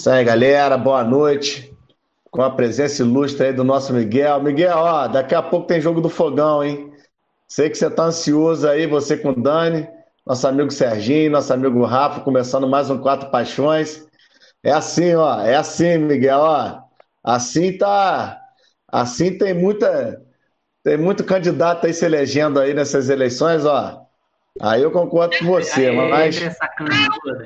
Isso aí, galera. Boa noite. Com a presença ilustre aí do nosso Miguel. Miguel, ó, daqui a pouco tem jogo do fogão, hein? Sei que você tá ansioso aí, você com o Dani, nosso amigo Serginho, nosso amigo Rafa, começando mais um Quatro Paixões. É assim, ó, é assim, Miguel, ó. Assim tá. Assim tem muita. Tem muito candidato aí se elegendo aí nessas eleições, ó. Aí eu concordo com você, Aí, mas. Esse é sacana.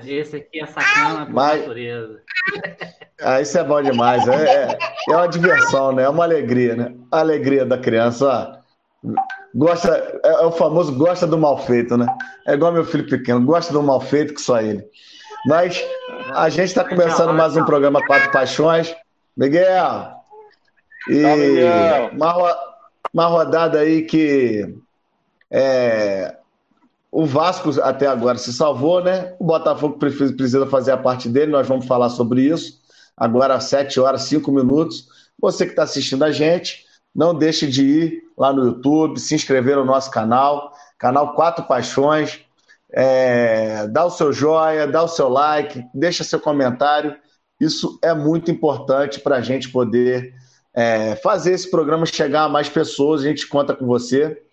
Esse aqui é sacana por Mas- natureza. Ah, isso é bom demais. É, é, é uma diversão, né? É uma alegria, né? A alegria da criança, ó. Gosta, é, é o famoso gosta do mal feito, né? É igual meu filho pequeno, gosta do mal feito que só ele. Mas a gente está começando mais um programa Quatro Paixões. Miguel, e Miguel. uma, uma rodada aí que é, o Vasco até agora se salvou, né? O Botafogo pre- precisa fazer a parte dele, nós vamos falar sobre isso. Agora às 7 horas, 5 minutos. Você que está assistindo a gente, não deixe de ir lá no YouTube, se inscrever no nosso canal, canal Quatro Paixões. É, dá o seu joia, dá o seu like, deixa seu comentário. Isso é muito importante para a gente poder é, fazer esse programa chegar a mais pessoas. A gente conta com você.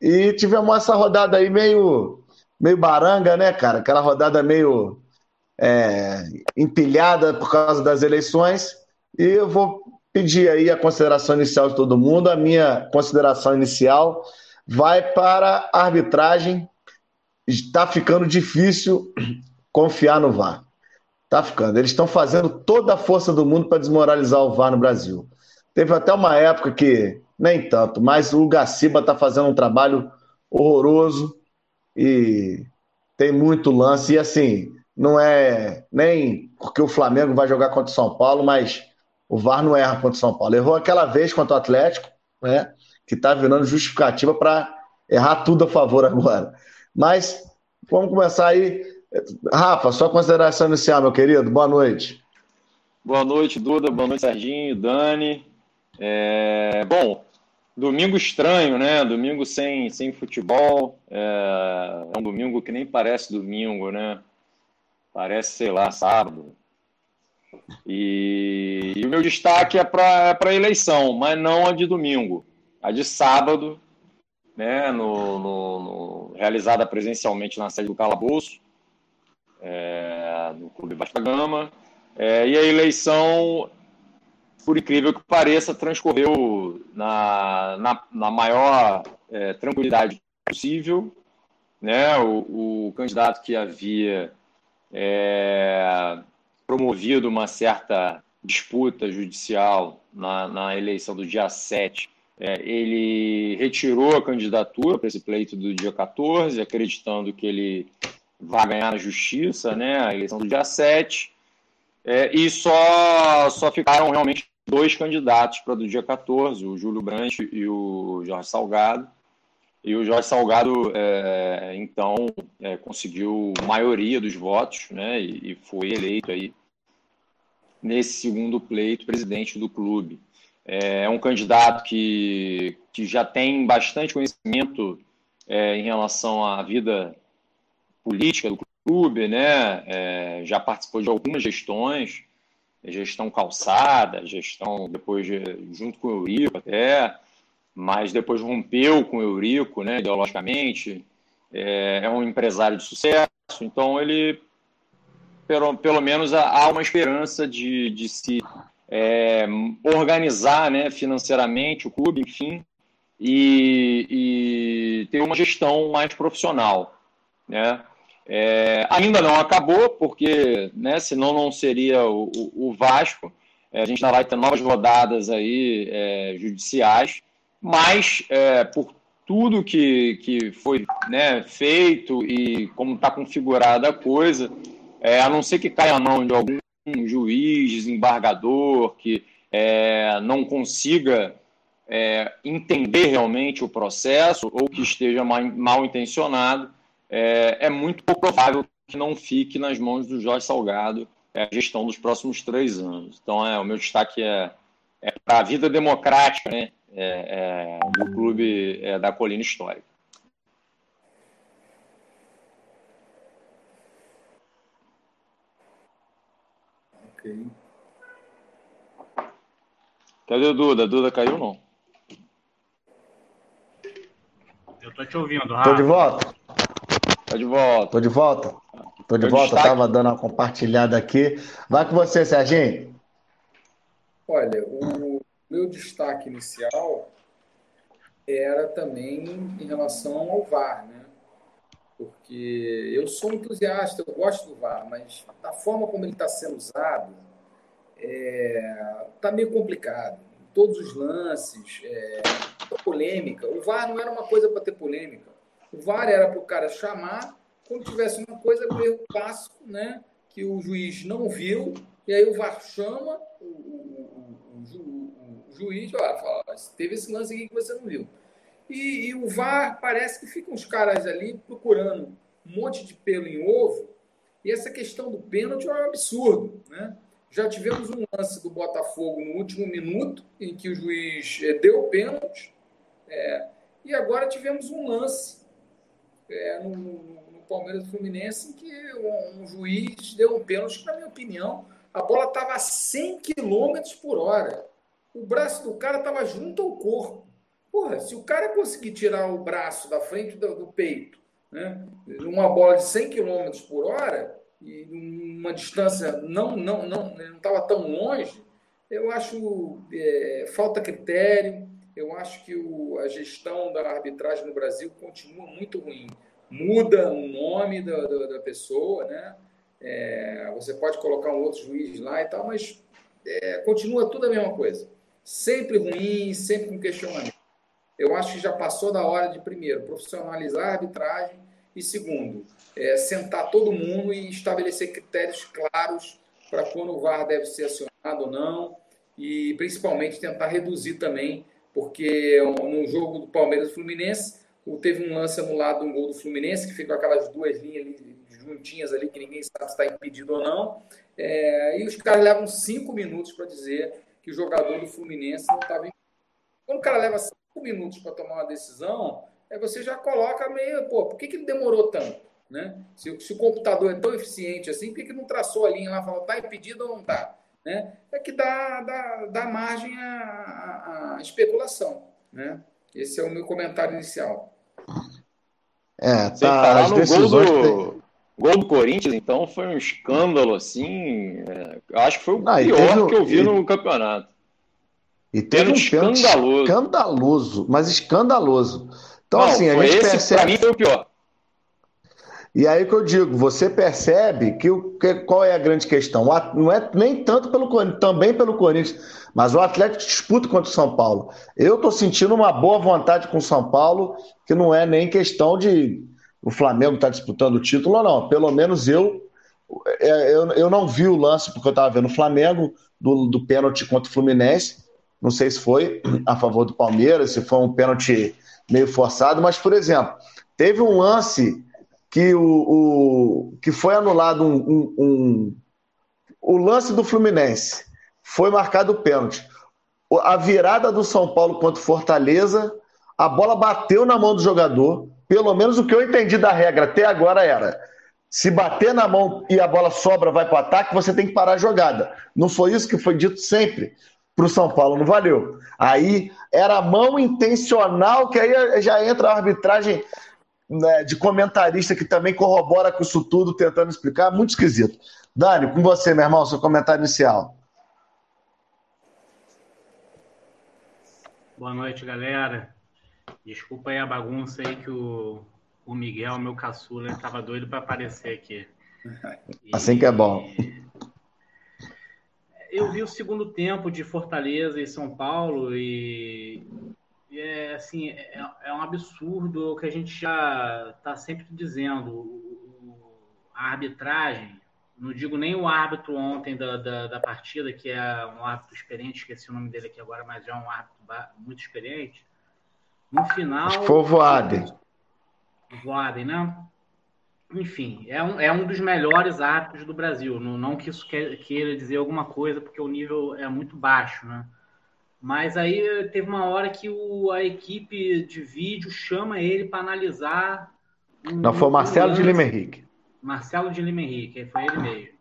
E tivemos essa rodada aí meio, meio baranga, né, cara? Aquela rodada meio é, empilhada por causa das eleições. E eu vou pedir aí a consideração inicial de todo mundo. A minha consideração inicial vai para a arbitragem. Está ficando difícil confiar no VAR. Está ficando. Eles estão fazendo toda a força do mundo para desmoralizar o VAR no Brasil. Teve até uma época que nem tanto, mas o Gaciba está fazendo um trabalho horroroso e tem muito lance. E assim, não é nem porque o Flamengo vai jogar contra o São Paulo, mas o VAR não erra contra o São Paulo. Errou aquela vez contra o Atlético, né? Que está virando justificativa para errar tudo a favor agora. Mas vamos começar aí. Rafa, sua consideração inicial, meu querido. Boa noite. Boa noite, Duda. Boa noite, Serginho, Dani. É, Bom, domingo estranho, né? Domingo sem, sem futebol. É... é um domingo que nem parece domingo, né? Parece, sei lá, sábado. E, e o meu destaque é para a eleição, mas não a de domingo. A de sábado, né? No, no- no- realizada presencialmente na sede do Calabouço, é, no Clube da Gama. É, e a eleição, por incrível que pareça, transcorreu na, na, na maior é, tranquilidade possível. Né? O, o candidato que havia é, promovido uma certa disputa judicial na, na eleição do dia 7, é, ele retirou a candidatura para esse pleito do dia 14, acreditando que ele vai ganhar na justiça né, a eleição do dia 7. É, e só, só ficaram realmente dois candidatos para do dia 14, o Júlio Branche e o Jorge Salgado. E o Jorge Salgado, é, então, é, conseguiu maioria dos votos né, e, e foi eleito aí nesse segundo pleito presidente do clube. É um candidato que, que já tem bastante conhecimento é, em relação à vida política do clube, né? É, já participou de algumas gestões, gestão calçada, gestão depois de- junto com o Eurico até, mas depois rompeu com o Eurico, né? Ideologicamente, é, é um empresário de sucesso, então ele pelo, pelo menos há uma esperança de, de se é, organizar né, financeiramente o clube, enfim, e, e ter uma gestão mais profissional. Né? É, ainda não acabou, porque né, senão não seria o, o, Vasco. É, a gente ainda vai ter novas rodadas aí é, judiciais, mas é, por tudo que, que foi né, feito e como está configurada a coisa, é, a não ser que caia a mão de algum juiz, desembargador, que é, não consiga entender realmente o processo ou que esteja mal, mal intencionado, é, é muito provável que não fique nas mãos do Jorge Salgado é, a gestão dos próximos três anos. Então, é, o meu destaque é, é para a vida democrática né, é, é, do clube é, da Colina Histórica. Ok. Cadê o Duda? Duda caiu não? Eu tô te ouvindo, Rafa. Tô de volta. Tô de volta. Tô de volta. Tô de volta, destaque. tava dando uma compartilhada aqui. Vai com você, Serginho. Olha, o meu destaque inicial era também em relação ao VAR, né? Porque eu sou entusiasta, eu gosto do VAR, mas da forma como ele está sendo usado, está é, tá meio complicado. Todos os lances, é, polêmica. O VAR não era uma coisa para ter polêmica. O VAR era para o cara chamar quando tivesse uma coisa, um erro clássico, né? Que o juiz não viu, e aí o VAR chama o, o, o, o juiz, olha, fala, teve esse lance aqui que você não viu. E, e, o VAR parece que ficam os caras ali procurando um monte de pelo em ovo, e essa questão do pênalti é um absurdo, né? Já tivemos um lance do Botafogo no último minuto, em que o juiz eh, deu o pênalti, é, e agora tivemos um lance é, no, no, Palmeiras do Fluminense em que um, um juiz deu um pênalti, na minha opinião, a bola estava a 100 km por hora. O braço do cara estava junto ao corpo. Porra, se o cara conseguir tirar o braço da frente do, do peito, né, uma bola de 100 km por hora, e uma distância não não não não estava tão longe, eu acho é, falta critério, eu acho que o, a gestão da arbitragem no Brasil continua muito ruim. Muda o nome da, da, da pessoa, né? É, você pode colocar um outro juiz lá e tal, mas é, continua tudo a mesma coisa. Sempre ruim, sempre com questionamento. Eu acho que já passou da hora de, primeiro, profissionalizar a arbitragem e, segundo, é, sentar todo mundo e estabelecer critérios claros para quando o VAR deve ser acionado ou não e, principalmente, tentar reduzir também porque no jogo do Palmeiras Fluminense, teve um lance anulado um gol do Fluminense, que ficou aquelas duas linhas ali, juntinhas ali, que ninguém sabe se está impedido ou não. É, e os caras levam cinco minutos para dizer que o jogador do Fluminense não estava impedido. Quando o cara leva cinco minutos para tomar uma decisão, é, você já coloca meio, pô, por que, que demorou tanto? Né? Se, se o computador é tão eficiente assim, por que, que não traçou a linha lá e falou, está impedido ou não está? Né, é que dá, dá, dá margem à, à especulação. Né? Esse é o meu comentário inicial. É, tá. As decisões gol do, tem... gol do Corinthians, então, foi um escândalo, assim. É, acho que foi o Não, pior que eu vi e... no campeonato. E teve um escandaloso. escandaloso, mas escandaloso. Então, Não, assim, a gente esse, percebe. Pra mim foi o pior. E aí que eu digo, você percebe que, o, que qual é a grande questão? Não é nem tanto pelo também pelo Corinthians, mas o Atlético disputa contra o São Paulo. Eu estou sentindo uma boa vontade com o São Paulo, que não é nem questão de o Flamengo estar tá disputando o título ou não. Pelo menos eu, é, eu, eu não vi o lance, porque eu estava vendo o Flamengo, do, do pênalti contra o Fluminense. Não sei se foi a favor do Palmeiras, se foi um pênalti meio forçado, mas, por exemplo, teve um lance que, o, o que foi anulado um, um, um, o lance do Fluminense. Foi marcado o pênalti. A virada do São Paulo contra o Fortaleza, a bola bateu na mão do jogador. Pelo menos o que eu entendi da regra até agora era: se bater na mão e a bola sobra, vai para o ataque, você tem que parar a jogada. Não foi isso que foi dito sempre para o São Paulo, não valeu. Aí era mão intencional, que aí já entra a arbitragem né, de comentarista que também corrobora com isso tudo, tentando explicar, muito esquisito. Dani, com você, meu irmão, seu comentário inicial. Boa noite, galera. Desculpa aí a bagunça aí que o, o Miguel, meu caçula, estava doido para aparecer aqui. E, assim que é bom. Eu vi o segundo tempo de Fortaleza e São Paulo e é assim, é, é, um absurdo o que a gente já está sempre dizendo. a arbitragem, não digo nem o árbitro ontem da, da, da, partida, que é um árbitro experiente, esqueci o nome dele aqui agora, mas é um árbitro muito experiente. No final. Foi o Voaden. Voaden, né? Enfim, é um, é um dos melhores árbitros do Brasil. Não, não que isso queira dizer alguma coisa, porque o nível é muito baixo, né? Mas aí teve uma hora que o, a equipe de vídeo chama ele para analisar. Um, Não, foi o Marcelo de Lima Henrique. Marcelo de Lima Henrique, foi ele mesmo.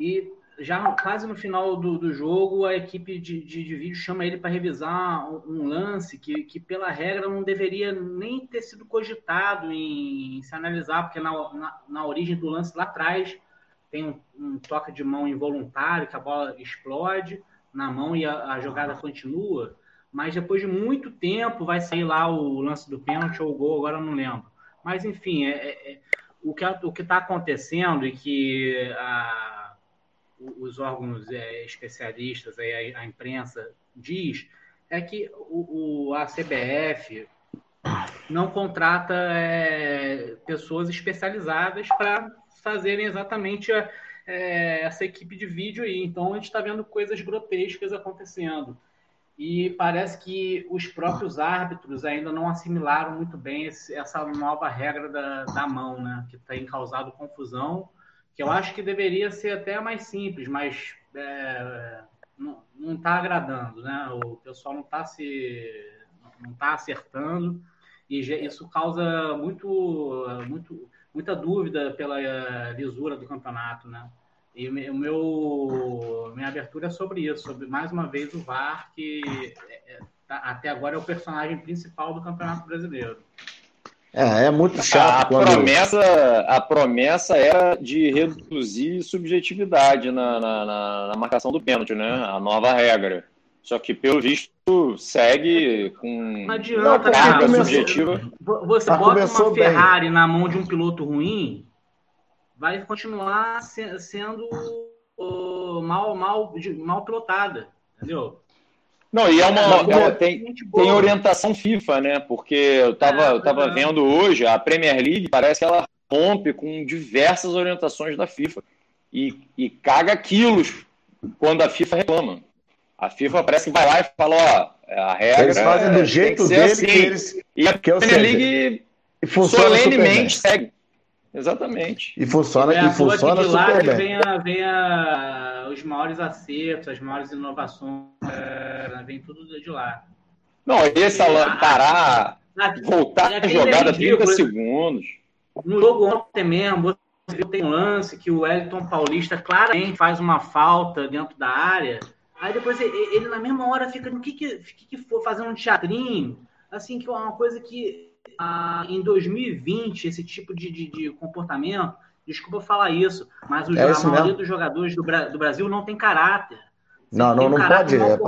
E já quase no final do, do jogo, a equipe de, de, de vídeo chama ele para revisar um, um, lance que, que, pela regra, não deveria nem ter sido cogitado em, em se analisar, porque na, na, na, origem do lance lá atrás tem um, um, toque de mão involuntário, que a bola explode na mão e a, a jogada continua. Mas depois de muito tempo vai sair lá o lance do pênalti ou o gol, agora eu não lembro. Mas enfim, é, é, é o que está acontecendo e que a, os órgãos é, especialistas, a, a, imprensa diz, é que o, o a CBF não contrata é, pessoas especializadas para fazerem exatamente a, é, essa equipe de vídeo aí. Então a gente está vendo coisas grotescas acontecendo e parece que os próprios árbitros ainda não assimilaram muito bem esse, essa nova regra da, da mão, né? Que tem causado confusão, que eu acho que deveria ser até mais simples, mas é, não está agradando, né? O pessoal não está se não está acertando e isso causa muito, muito muita dúvida pela lisura do campeonato, né? E o meu, minha abertura é sobre isso, sobre mais uma vez o VAR, que é, é, tá, até agora é o personagem principal do Campeonato Brasileiro. É, é muito chato. A, quando... promessa, a promessa era de reduzir subjetividade na, na, na, na marcação do pênalti, né? A nova regra. Só que, pelo visto, segue com não adianta, uma carga subjetiva. Você bota uma Ferrari bem. na mão de um piloto ruim, vai continuar se, sendo uh, mal, mal, mal pilotada, entendeu? Não, e é uma. É, tem, tem orientação FIFA, né? Porque eu estava é, eu tava é. vendo hoje, a Premier League parece que ela rompe com diversas orientações da FIFA. E, e caga quilos quando a FIFA reclama. A FIFA parece que vai lá e fala, ó, a regra. Eles fazem do jeito deles assim. que eles. E a Premier League solenemente segue. Exatamente. E funciona, é e funciona de lá que vem, a, vem a, os maiores acertos, as maiores inovações, é, vem tudo de lá. Não, esse a, parar, a, voltar a jogada é 30 segundos. No jogo ontem mesmo, você viu tem um lance que o Wellington Paulista claramente faz uma falta dentro da área. Aí depois ele, ele na mesma hora fica no que que, que, for fazendo um teatrinho, assim, que é uma coisa que ah, em 2020 esse tipo de, de, de, comportamento. Desculpa falar isso, mas os, é a maioria dos jogadores do, do, Brasil não tem caráter. Não, não, não pode. É,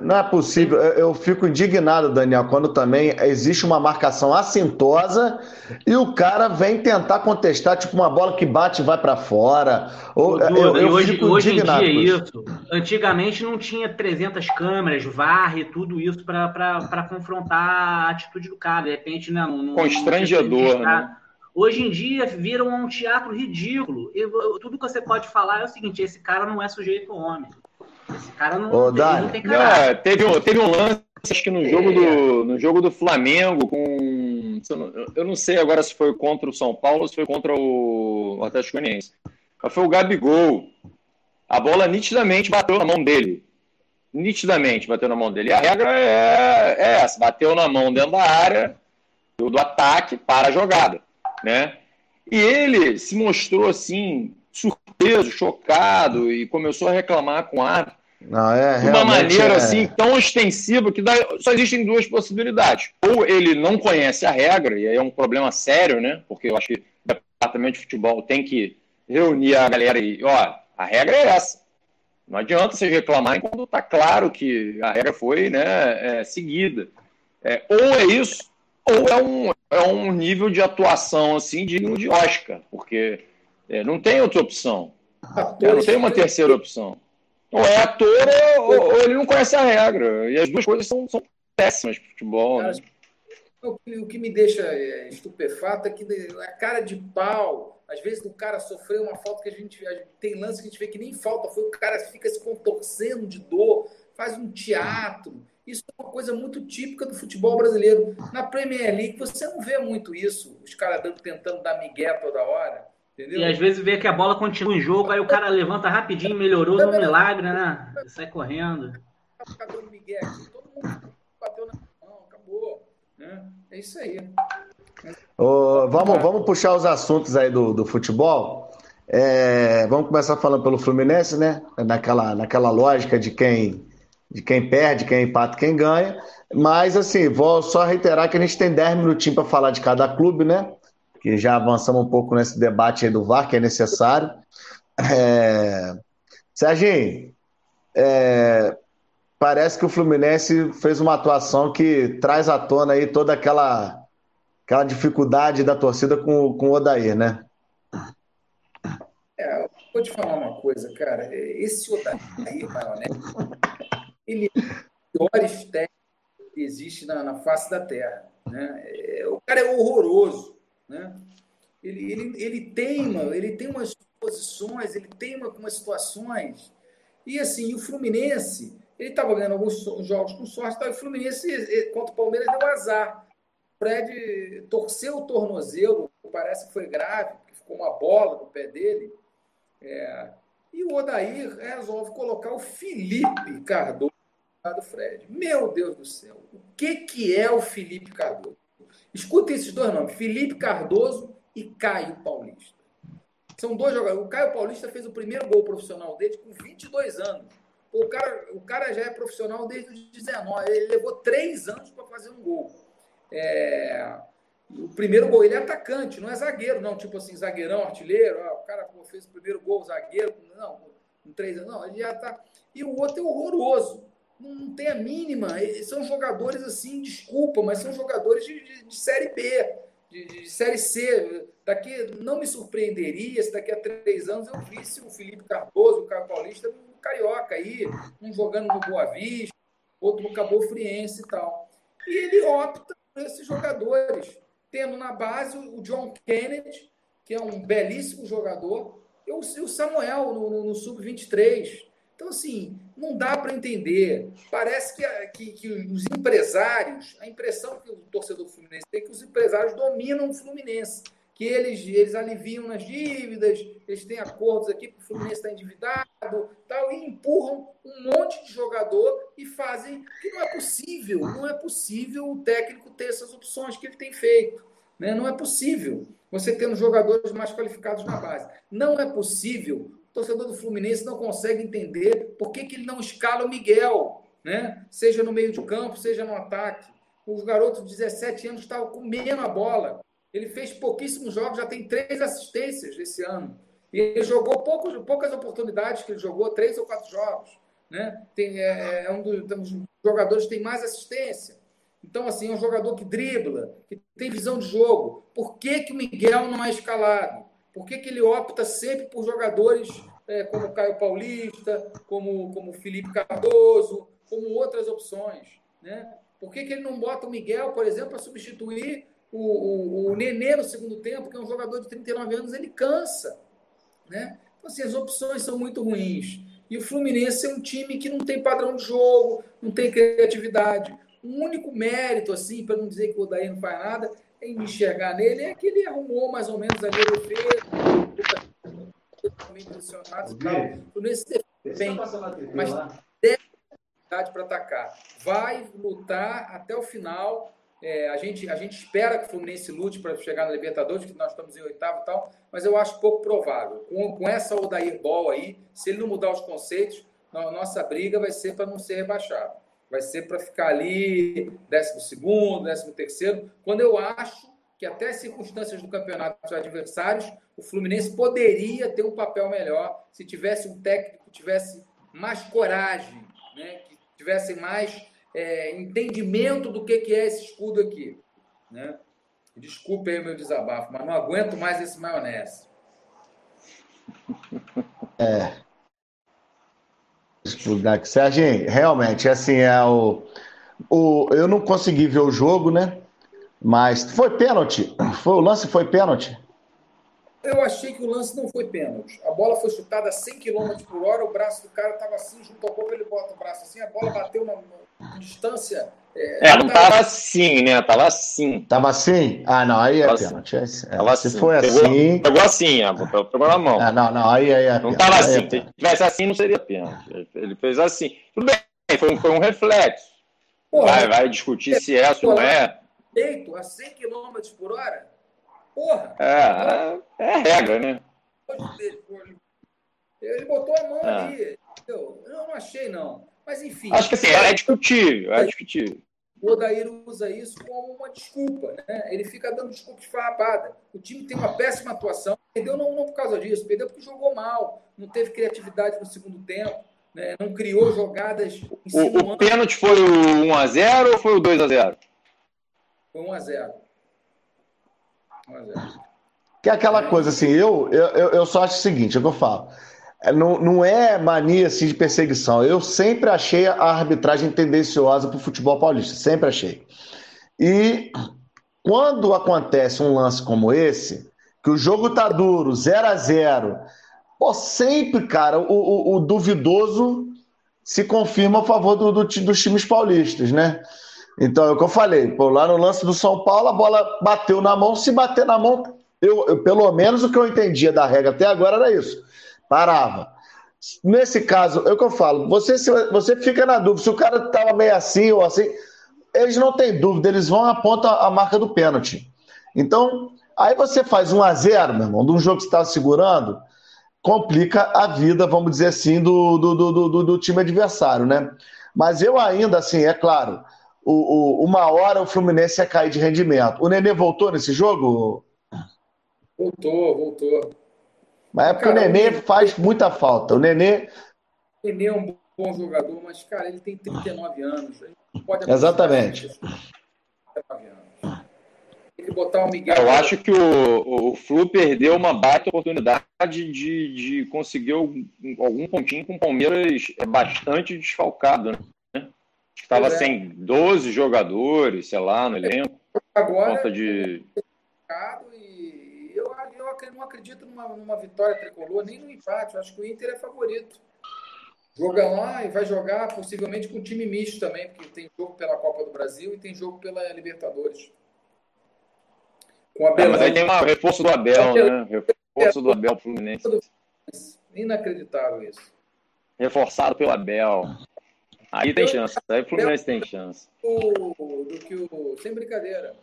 não é possível. Eu, eu, fico indignado, Daniel, quando também existe uma marcação assintosa e o cara vem tentar contestar, tipo uma bola que bate e vai para fora. Ou, eu, eu hoje, hoje em dia isso. Antigamente não tinha 300 câmeras, VAR e tudo isso para confrontar a atitude do cara. De repente, né, não, constrangedor, né? Hoje em dia viram um teatro ridículo. E, tudo que você pode falar é o seguinte: esse cara não é sujeito homem. Esse cara não, Ô, Dani, não tem cara. teve, um, teve um lance, acho que no jogo, do, no jogo do Flamengo, com. Eu não sei agora se foi contra o São Paulo ou se foi contra o Atlético Goianiense. Mas foi o Gabigol. A bola nitidamente bateu na mão dele. Nitidamente bateu na mão dele. E a regra é, é essa: bateu na mão dentro da área do, do ataque para a jogada. Né? E ele se mostrou assim, surpreso, chocado e começou a reclamar com o árbitro. Não, é, de uma maneira é... assim tão ostensiva que dá, só existem duas possibilidades. Ou ele não conhece a regra, e aí é um problema sério, né? Porque eu acho que o departamento de futebol tem que reunir a galera e, ó, a regra é essa. Não adianta você reclamar quando está claro que a regra foi né, é, seguida. É, ou é isso, ou é um, é um nível de atuação assim digno de Oscar, porque é, não tem outra opção. É, não tem uma terceira opção. Ou é ator ou, ou, ele não conhece a regra. E as duas coisas são, são péssimas para futebol. Né? O, que, o que me deixa é, estupefato é que a cara de pau. Às vezes o cara sofreu uma falta que a gente. Tem lance que a gente vê que nem falta, foi o cara fica se contorcendo de dor, faz um teatro. Isso é uma coisa muito típica do futebol brasileiro. Na Premier League você não vê muito isso, os caras tentando dar migué toda hora. Entendeu? E às vezes vê que a bola continua em jogo, aí o cara levanta rapidinho, melhorou no milagre, né? Sai correndo. Todo mundo bateu na mão, acabou. Né? É isso aí. vamos, vamos puxar os assuntos aí do, do futebol. É, vamos começar falando pelo Fluminense, né? Naquela, naquela lógica de quem, de quem perde, quem empata, quem ganha. Mas, assim, vou só reiterar que a gente tem 10 minutinhos para falar de cada clube, né? Já avançamos um pouco nesse debate aí do VAR, que é necessário. É... Serginho, é... parece que o Fluminense fez uma atuação que traz à tona aí toda aquela, aquela dificuldade da torcida com, com o Odair, né? É, vou te falar uma coisa, cara. Esse Odair Maionese, ele é o pior técnico que existe na, na face da Terra. Né? É, o cara é horroroso. Né? Ele, ele, ele teima, ele tem umas posições, ele teima com umas situações. E assim, o Fluminense, ele estava ganhando alguns jogos com sorte, o Fluminense contra o Palmeiras deu azar. O Fred torceu o tornozelo, parece que foi grave, ficou uma bola no pé dele. É, e o Odair resolve colocar o Felipe Cardoso do Fred. Meu Deus do céu, o que, que é o Felipe Cardoso? Escuta esses dois nomes, Felipe Cardoso e Caio Paulista. São dois jogadores. O Caio Paulista fez o primeiro gol profissional dele com 22 anos. O cara, o cara já é profissional desde os 19. Ele levou três anos para fazer um gol. É... O primeiro gol, ele é atacante, não é zagueiro, não. Tipo assim, zagueirão, artilheiro. o cara fez o primeiro gol, zagueiro. Não, com três anos. Não, ele já tá. E o outro é horroroso não tem a mínima. São jogadores assim, desculpa, mas são jogadores de, de, de Série B, de, de, Série C. Daqui não me surpreenderia se daqui a três anos eu visse o Felipe Cardoso, o Caio Paulista, no Carioca aí, um jogando no Boa Vista, outro no Cabo Friense e tal. E ele opta por esses jogadores, tendo na base o John Kennedy, que é um belíssimo jogador, e o Samuel no, no, no Sub-23 então, assim, não dá para entender. Parece que, que, que, os empresários, a impressão que o torcedor do Fluminense tem é que os empresários dominam o Fluminense, que eles, eles aliviam nas dívidas, eles têm acordos aqui porque o Fluminense está endividado, tal, e empurram um monte de jogador e fazem que não é possível, não é possível o técnico ter essas opções que ele tem feito. Né? Não é possível você tendo jogadores mais qualificados na base. Não é possível torcedor do Fluminense não consegue entender por que, que ele não escala o Miguel, né? seja no meio de campo, seja no ataque. Os garotos de 17 anos estavam comendo a bola. Ele fez pouquíssimos jogos, já tem três assistências esse ano. E ele jogou poucos, poucas oportunidades que ele jogou, três ou quatro jogos. Né? Tem, é, é um dos, dos jogadores que tem mais assistência. Então, assim, é um jogador que dribla, que tem visão de jogo. Por que, que o Miguel não é escalado? Por que, que ele opta sempre por jogadores é, como Caio Paulista, como, como Felipe Cardoso, como outras opções? Né? Por que, que ele não bota o Miguel, por exemplo, para substituir o, o, o Nenê no segundo tempo, que é um jogador de 39 anos, ele cansa. Né? Então, assim, as opções são muito ruins. E o Fluminense é um time que não tem padrão de jogo, não tem criatividade. O único mérito, assim, para não dizer que o Odair não faz nada, em me enxergar nele é que ele arrumou mais ou menos a defesa, e tal. Defende, mas tem para atacar. Vai lutar até o final. É, a, gente, a gente espera que o Fluminense lute para chegar na Libertadores, que nós estamos em oitavo e tal, mas eu acho pouco provável. Com, com essa Odair Ball aí, se ele não mudar os conceitos, a nossa briga vai ser para não ser rebaixado vai ser para ficar ali décimo segundo, décimo terceiro, quando eu acho que até as circunstâncias do campeonato dos adversários, o Fluminense poderia ter um papel melhor se tivesse um técnico que tivesse mais coragem, né? que tivesse mais é, entendimento do que, que é esse escudo aqui. Né? Desculpe aí o meu desabafo, mas não aguento mais esse maionese. É, explicar aqui. Serginho, realmente, assim, é o, o. Eu não consegui ver o jogo, né? Mas foi pênalti. Foi, o lance foi pênalti. Eu achei que o lance não foi pênalti. A bola foi chutada a 100 km por hora, o braço do cara estava assim, junto ao corpo, ele bota o braço assim, a bola bateu na, na distância. É, é não estava assim, né? Tava assim. Tava assim? Ah, não, aí é tava pênalti. Assim. É, se assim. foi pegou, assim. Pegou assim, pegou na mão. Ah, não, não, aí, aí é Não estava é assim. Se tivesse assim, não seria pênalti. Ele fez assim. Tudo bem, foi um, foi um reflexo. Porra, vai, vai discutir se é ou não é. Feito a 100 km por hora? Porra! É, é, regra, né? Ele botou a mão é. ali. Eu não achei, não. Mas enfim. Acho que assim, é discutível, é discutível. O Odair usa isso como uma desculpa, né? Ele fica dando desculpa esfarrapada. O time tem uma péssima atuação, perdeu não, não por causa disso, perdeu porque jogou mal, não teve criatividade no segundo tempo, né? não criou jogadas. O, o pênalti foi o 1x0 ou foi o 2x0? Foi 1x0. 1x0. Que é aquela coisa assim, eu, eu, eu só acho o seguinte, é o que eu falo. É, não, não é mania assim, de perseguição. Eu sempre achei a arbitragem tendenciosa para o futebol paulista, sempre achei. E quando acontece um lance como esse, que o jogo tá duro, 0 a 0 pô, sempre, cara, o, o, o duvidoso se confirma a favor do, do, dos times paulistas, né? Então, é o que eu falei, pô, lá no lance do São Paulo, a bola bateu na mão, se bater na mão, eu, eu pelo menos o que eu entendia da regra até agora era isso parava. Nesse caso, é o que eu falo, você, você fica na dúvida, se o cara estava meio assim ou assim, eles não têm dúvida, eles vão apontar a marca do pênalti. Então, aí você faz um a 0 meu irmão, de um jogo que você estava segurando, complica a vida, vamos dizer assim, do, do, do, do, do time adversário, né? Mas eu ainda, assim, é claro, o, o, uma hora o Fluminense ia cair de rendimento. O Nenê voltou nesse jogo? Voltou, voltou. Mas é porque cara, o Nenê faz muita falta. O Nenê. O Nenê é um bom jogador, mas, cara, ele tem 39 anos. pode Exatamente. 39 anos. Tem que botar o Miguel. Eu acho que o, o Flu perdeu uma baita oportunidade de, de conseguir algum, algum pontinho com o Palmeiras é bastante desfalcado, né? Estava é. sem 12 jogadores, sei lá, no elenco. Agora, conta de eu não acredito numa, numa vitória tricolor, nem no empate. Eu acho que o Inter é favorito. Joga lá e vai jogar possivelmente com time misto também, porque tem jogo pela Copa do Brasil e tem jogo pela Libertadores. Com a é, mas aí tem um reforço do Abel, né? Reforço do Abel Fluminense. Inacreditável isso. Reforçado pelo Abel. Aí tem chance. Aí o Fluminense tem chance. Do, do que o, sem brincadeira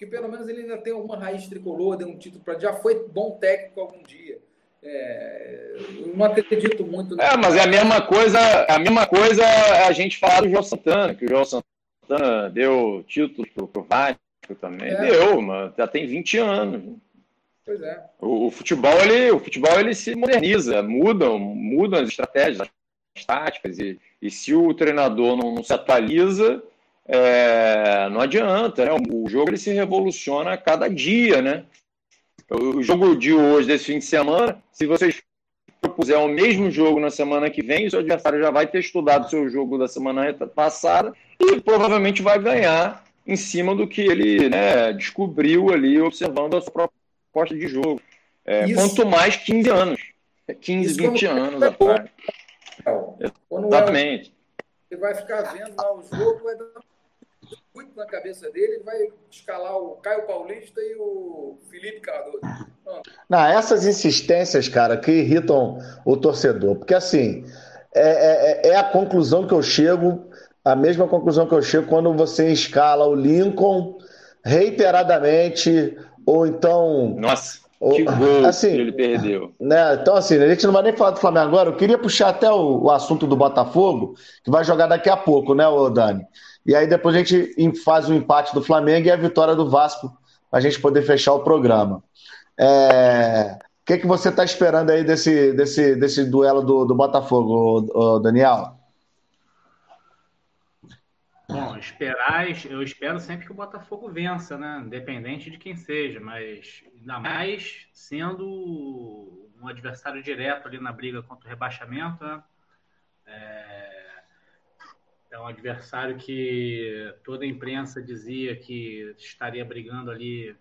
que pelo menos ele ainda tem alguma raiz tricolor, deu um título para já foi bom técnico algum dia. É, eu não acredito muito. É, mas é a mesma coisa, a mesma coisa a gente falar do João Santana, que o João Santana deu título pro, pro Vasco também. É. Deu, mas já tem 20 anos. Pois é. O, o, futebol, ele, o futebol ele se moderniza, mudam, mudam as estratégias, as táticas, e, e se o treinador não, não se atualiza, é, não adianta, né? O jogo ele se revoluciona a cada dia, né? O jogo de hoje, desse fim de semana, se vocês propuser o mesmo jogo na semana que vem, o seu adversário já vai ter estudado o seu jogo da semana passada e provavelmente vai ganhar em cima do que ele né, descobriu ali observando a sua proposta de jogo. É, quanto mais 15 anos. 15, Isso 20 anos é atrás. Exatamente. Você vai ficar vendo lá o jogo, vai dar muito na cabeça dele, vai escalar o Caio Paulista e o Felipe Cardoso. Não, essas insistências, cara, que irritam o torcedor. Porque, assim, é, é, é, a conclusão que eu chego, a mesma conclusão que eu chego quando você escala o Lincoln reiteradamente, ou então. Nossa. Que gol assim, que ele perdeu. Né, então, assim, a gente não vai nem falar do Flamengo agora. Eu queria puxar até o, o assunto do Botafogo, que vai jogar daqui a pouco, né, ô Dani? E aí depois a gente faz o empate do Flamengo e a vitória do Vasco, para a gente poder fechar o programa. É... O que, que você está esperando aí desse, desse, desse duelo do, do Botafogo, Daniel? Bom, esperar, eu espero sempre que o Botafogo vença, né? Independente de quem seja, mas ainda mais sendo um adversário direto ali na briga contra o rebaixamento, né? É é um adversário que toda a imprensa dizia que estaria brigando ali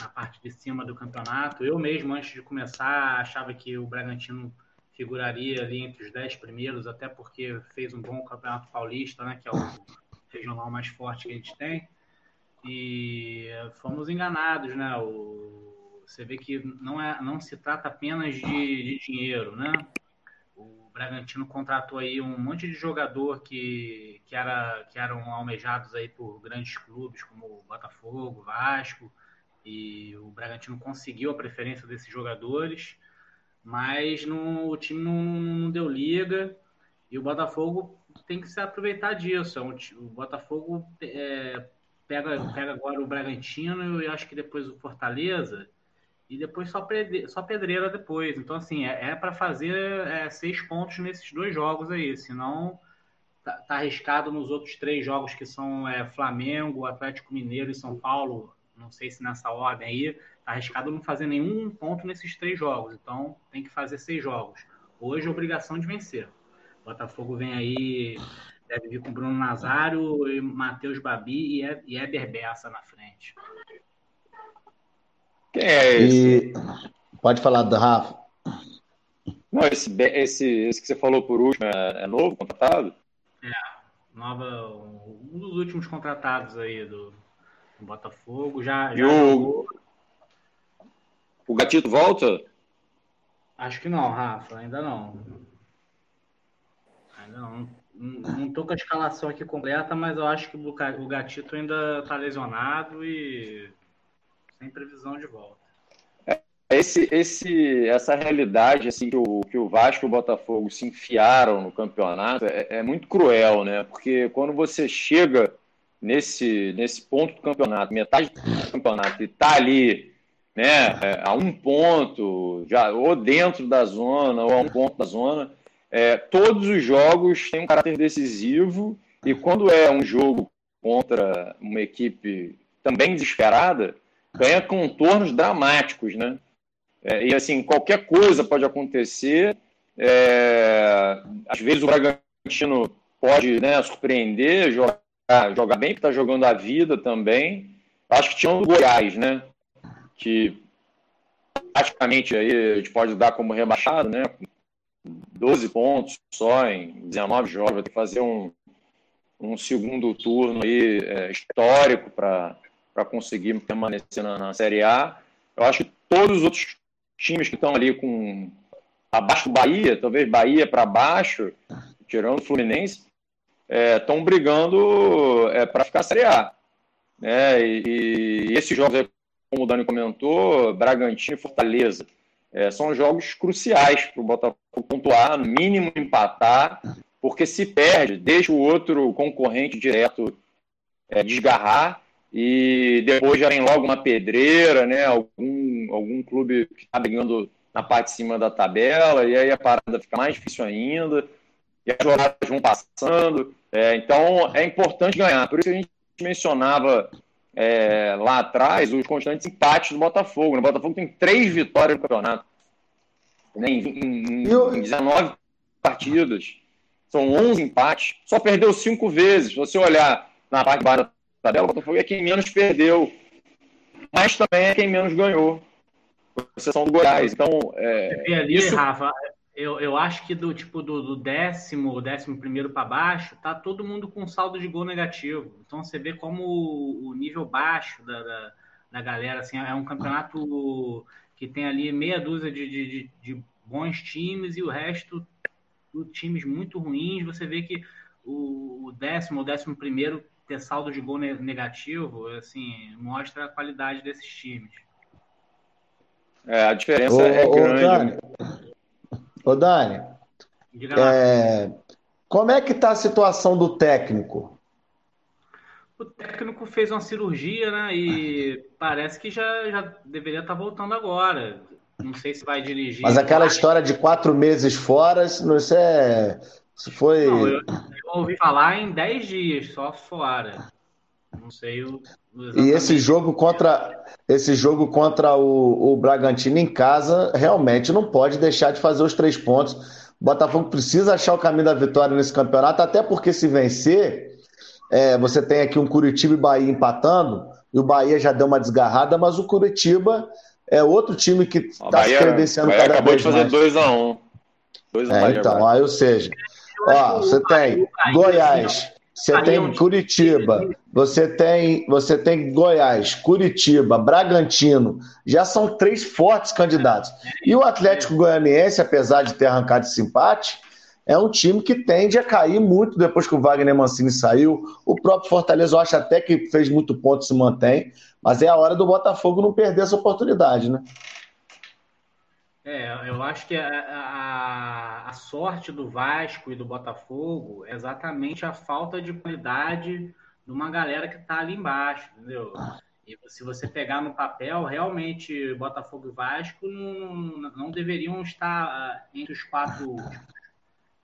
na parte de cima do campeonato. Eu mesmo, antes de começar, achava que o Bragantino figuraria ali entre os dez primeiros, até porque fez um bom campeonato paulista, né, que é o regional mais forte que a gente tem. E fomos enganados, né? O, você vê que não, é, não se trata apenas de, de dinheiro, né? Bragantino contratou aí um monte de jogador que, que, era, que eram almejados aí por grandes clubes como Botafogo, Vasco, e o Bragantino conseguiu a preferência desses jogadores. mas não, o time não, não, deu liga e o Botafogo tem que se aproveitar disso. É o Botafogo é, pega, pega agora o Bragantino e acho que depois o Fortaleza e depois só, só pedreira depois. Então, assim, é, é para fazer é, seis pontos nesses dois jogos aí, senão tá, tá arriscado nos outros três jogos que são é, Flamengo, Atlético Mineiro e São Paulo, não sei se nessa ordem aí, tá arriscado não fazer nenhum ponto nesses três jogos. Então, tem que fazer seis jogos. Hoje, obrigação de vencer. Botafogo vem aí, deve vir com Bruno Nazário, Matheus Babi e Eber Bessa na frente. Quem é esse? E... Pode falar do Rafa. Não, esse, esse, esse que você falou por último é, é novo, contratado? É, nova, um dos últimos contratados aí do, do Botafogo. Já, já o, o Gatito volta? Acho que não, Rafa, ainda não. Não. Não estou com a escalação aqui completa, mas eu acho que o Gatito ainda está lesionado e sem previsão de volta. É, esse, esse, essa realidade assim, que, o, que o Vasco e o Botafogo se enfiaram no campeonato é, é muito cruel, né? Porque quando você chega nesse, nesse ponto do campeonato, metade do campeonato, e está ali né, é, a um ponto, já, ou dentro da zona, ou a um ponto da zona, é, todos os jogos têm um caráter decisivo, e quando é um jogo contra uma equipe também desesperada, ganha contornos dramáticos, né? É, e assim, qualquer coisa pode acontecer. É, às vezes o Bragantino pode né, surpreender, jogar, jogar bem, porque está jogando a vida também. Acho que tinha o Goiás, né? Que praticamente aí a gente pode dar como rebaixado, né? 12 pontos só em 19 jogos, vai ter que fazer um, um segundo turno aí, é, histórico para conseguir permanecer na, na, Série A. Eu acho que todos os outros times que estão ali com abaixo do Bahia, talvez Bahia para baixo, tirando o Fluminense, estão é, brigando é, para ficar Série A. Né? E, e esses jogos, como o Dani comentou, Bragantino e Fortaleza, é, são jogos cruciais para o Botafogo pontuar, no mínimo empatar, porque se perde, deixa o outro concorrente direto é, desgarrar e depois já vem logo uma pedreira, né? Algum, algum clube que está brigando na parte de cima da tabela, e aí a parada fica mais difícil ainda, e as jornadas vão passando. É, então é importante ganhar. Por isso a gente mencionava é, lá atrás os constantes empates do Botafogo. O Botafogo tem três vitórias no campeonato. Né? Em, em, em 19 partidas. São 11 empates. Só perdeu cinco vezes. Se você olhar na parte de baixo tabela, o Botafogo é quem menos perdeu, mas também é quem menos ganhou. Com exceção do Goiás. Então, é, ali, isso... Rafa, eu, eu acho que do tipo do, do décimo, décimo primeiro para baixo, tá todo mundo com saldo de gol negativo. Então você vê como o, o nível baixo da, da, da, galera, assim, é um campeonato que tem ali meia dúzia de, de, de, de bons times e o resto times muito ruins. Você vê que o décimo, o décimo primeiro ter saldo de gol negativo, assim, mostra a qualidade desses times. É, a diferença ô, é grande. Ô, Dani, ô, Dani é, como é que está a situação do técnico? O técnico fez uma cirurgia, né? E parece que já, já deveria estar tá voltando agora. Não sei se vai dirigir. Mas aquela história de quatro meses fora, isso é isso foi. Não, eu, eu, ouvi falar em 10 dias, só fora. Não sei o. E esse jogo contra esse jogo contra o, o Bragantino em casa realmente não pode deixar de fazer os três pontos. O Botafogo precisa achar o caminho da vitória nesse campeonato, até porque se vencer, é, você tem aqui um Curitiba e Bahia empatando, e o Bahia já deu uma desgarrada, mas o Curitiba é outro time que está se credenciando cada acabou vez de fazer 2x1. Um. É, então, aí, ou seja, Ó, você tem Goiás, você tem Curitiba, você tem, você tem Goiás, Curitiba, Bragantino. Já são três fortes candidatos. E o Atlético Goianiense, apesar de ter arrancado esse empate, é um time que tende a cair muito depois que o Wagner Mancini saiu. O próprio Fortaleza, eu acho até que fez muito ponto e se mantém. Mas é a hora do Botafogo não perder essa oportunidade, né? É, eu acho que a, a, a, sorte do Vasco e do Botafogo é exatamente a falta de qualidade de uma galera que está ali embaixo, entendeu? E se você pegar no papel, realmente Botafogo e Vasco não, não deveriam estar ah, entre os quatro últimos.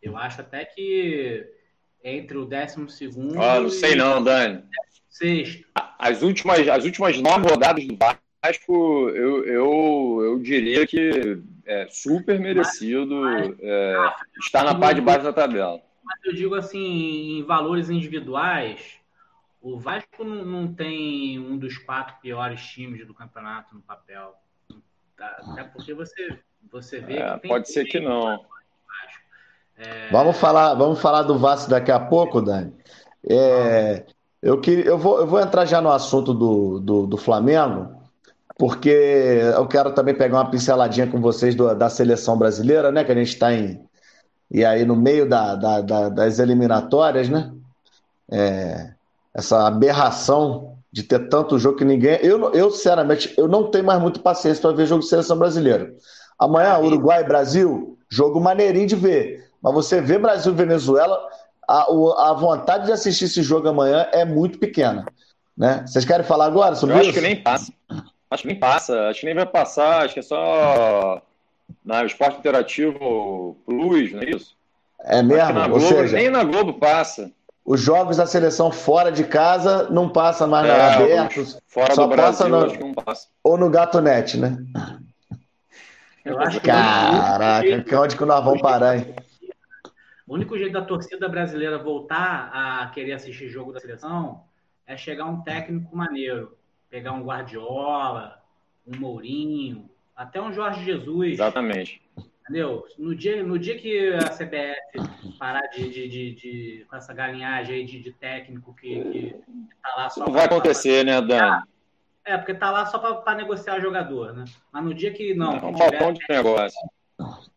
Eu acho até que entre o décimo segundo. Ah, não sei não, Dani. Sexto. As últimas, as últimas nove rodadas do Vasco Vasco, eu, eu, eu diria que é super merecido mas, é, ah, estar na parte de baixo da tabela. Mas eu digo assim, em valores individuais, o Vasco não, não tem um dos quatro piores times do campeonato no papel. Até porque você, você vê é, que Pode ser que não. É... Vamos, falar, vamos falar do Vasco daqui a pouco, Dani. É, eu, que, eu, vou, eu vou entrar já no assunto do, do, do Flamengo porque eu quero também pegar uma pinceladinha com vocês do, da seleção brasileira, né? Que a gente está em. E aí, no meio da, da, da, das eliminatórias, né? É, essa aberração de ter tanto jogo que ninguém. Eu, eu, sinceramente, eu não tenho mais muita paciência para ver jogo de seleção brasileira. Amanhã, Uruguai e Brasil, jogo maneirinho de ver. Mas você vê Brasil e Venezuela, a, a vontade de assistir esse jogo amanhã é muito pequena. Né? Vocês querem falar agora sobre eu isso? Acho que nem passa. Acho que nem passa, acho que nem vai passar, acho que é só na Esporte Interativo Plus, não é isso? É mesmo? Na Globo, seja, nem na Globo passa. Os jogos da seleção fora de casa não passa mais é, na abertos. Fora só do Brasil, no, acho que não passa. Ou no Gato Net, né? Eu acho Caraca, que onde que nós vamos parar, hein? O único jeito da torcida brasileira voltar a querer assistir jogo da seleção é chegar um técnico maneiro pegar um Guardiola, um Mourinho, até um Jorge Jesus. Exatamente. Entendeu? No dia, no dia que a CBF parar de, de, de, de com essa galinhagem aí de, de técnico que, que tá lá só. Não vai acontecer, pra... né, Dan? É, porque tá lá só para negociar jogador, né? Mas no dia que não. É um balcão de negócio.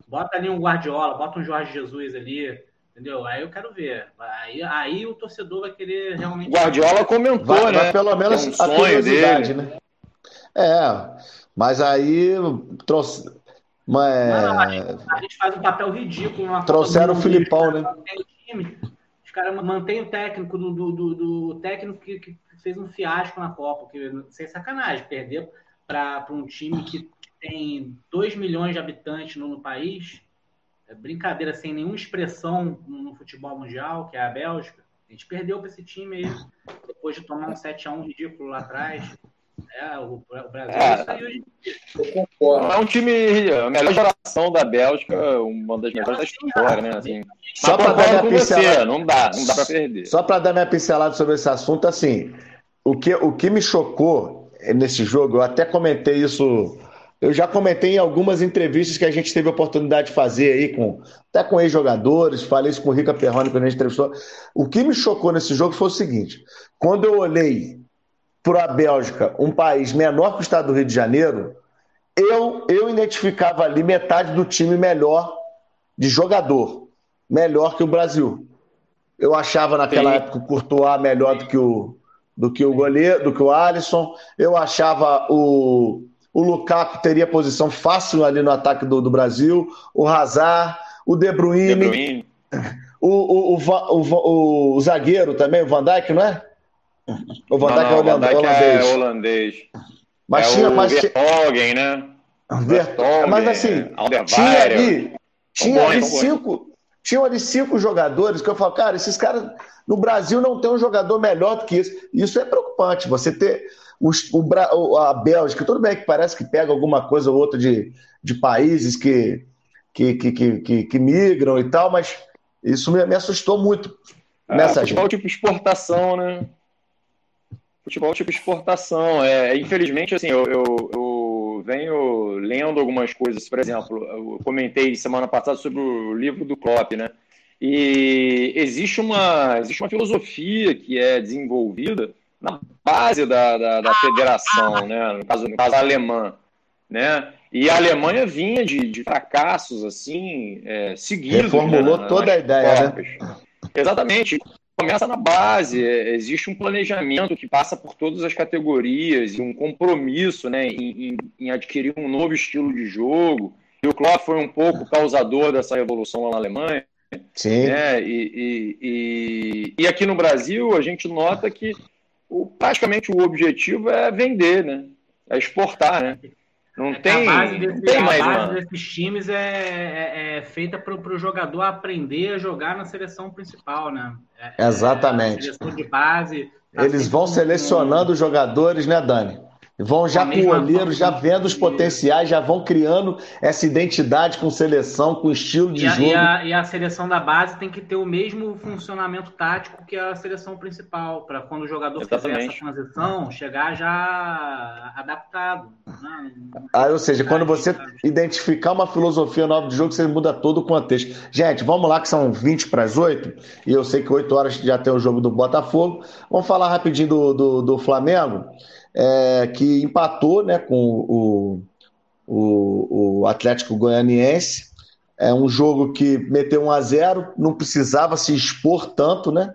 Bota ali um Guardiola, bota um Jorge Jesus ali, Entendeu? Aí eu quero ver. Aí, aí o torcedor vai querer realmente. Guardiola comentou, vai, né? Vai pelo menos um a curiosidade, dele. né? É, mas aí trouxe. Mas... Não, a, gente, a, gente, faz um papel ridículo. Trouxeram o Filipão, né? Os caras mantêm o técnico do, do, do, do técnico que, que, fez um fiasco na Copa, que, sem sacanagem, perder para um time que tem 2 milhões de habitantes no, no país é brincadeira sem nenhuma expressão no futebol mundial, que é a Bélgica. A gente perdeu para esse time aí, depois de tomar um 7x1 ridículo lá atrás. É, o, o Brasil é, saiu de... É um time, a melhor geração da Bélgica, uma das melhores da história, né? Assim, Só para dar minha pincelada, não dá, não dá para perder. Só para dar minha pincelada sobre esse assunto, assim, o que, o que me chocou nesse jogo, eu até comentei isso eu já comentei em algumas entrevistas que a gente teve a oportunidade de fazer aí, com, até com ex-jogadores, falei isso com o Rica Perrone quando a gente entrevistou. O que me chocou nesse jogo foi o seguinte: quando eu olhei para a Bélgica, um país menor que o estado do Rio de Janeiro, eu, eu identificava ali metade do time melhor de jogador, melhor que o Brasil. Eu achava naquela Sim. época o Courtois melhor do que o, do que o goleiro, do que o Alisson. Eu achava o o Lukaku teria posição fácil ali no ataque do, do Brasil, o Hazard, o De Bruyne, De Bruyne. O, o, o, o, zagueiro também, o Van Dijk, não é? O Van Dijk é, holandês. É holandês. Mas é tinha, o mas Vertonghen, né? Vertonghen, mas assim, tinha ali, tinha ali cinco, tinham ali cinco jogadores que eu falo, cara, esses caras no Brasil não tem um jogador melhor do que isso. Isso é preocupante. Você ter os, o, a Bélgica, tudo bem que parece que pega alguma coisa ou outra de, de países que, que, que, que, que migram e tal, mas isso me, me assustou muito. É, nessa futebol gente. tipo exportação, né? Futebol tipo exportação. É, infelizmente, assim, eu, eu, eu venho lendo algumas coisas. Por exemplo, eu comentei semana passada sobre o livro do Klopp, né? E existe uma, existe uma filosofia que é desenvolvida na base da, da, da federação, né? no, caso, no caso alemã. Né? E a Alemanha vinha de, de fracassos assim é, seguidos. Reformulou né, toda a ideia, né? Exatamente. Começa na base, é, existe um planejamento que passa por todas as categorias e um compromisso né, em, em, em adquirir um novo estilo de jogo o Klopp foi um pouco causador dessa revolução lá na Alemanha. Sim. Né? E, e, e, e, aqui no Brasil a gente nota que o, praticamente o objetivo é vender, né? É exportar, né? Não tem, a base, desse, não tem mais a base uma... desses times é, é, é feita para o jogador aprender a jogar na seleção principal, né? É, Exatamente. seleção de base. Tá Eles vão selecionando os jogadores, né, Dani? Vão já com o olheiro, já vendo os potenciais, já vão criando essa identidade com seleção, com estilo de e a, jogo. E a, e a, seleção da base tem que ter o mesmo funcionamento tático que a seleção principal, para quando o jogador Exatamente. fizer essa transição, chegar já adaptado. Né? Ah, ou seja, quando você identificar uma filosofia nova de jogo, você muda todo o contexto. Gente, vamos lá que são 20 para as 8, e eu sei que 8 horas já tem o jogo do Botafogo. Vamos falar rapidinho do, do, do Flamengo é, que empatou né, com o, o, o, Atlético Goianiense. É um jogo que meteu 1 a 0 não precisava se expor tanto, né?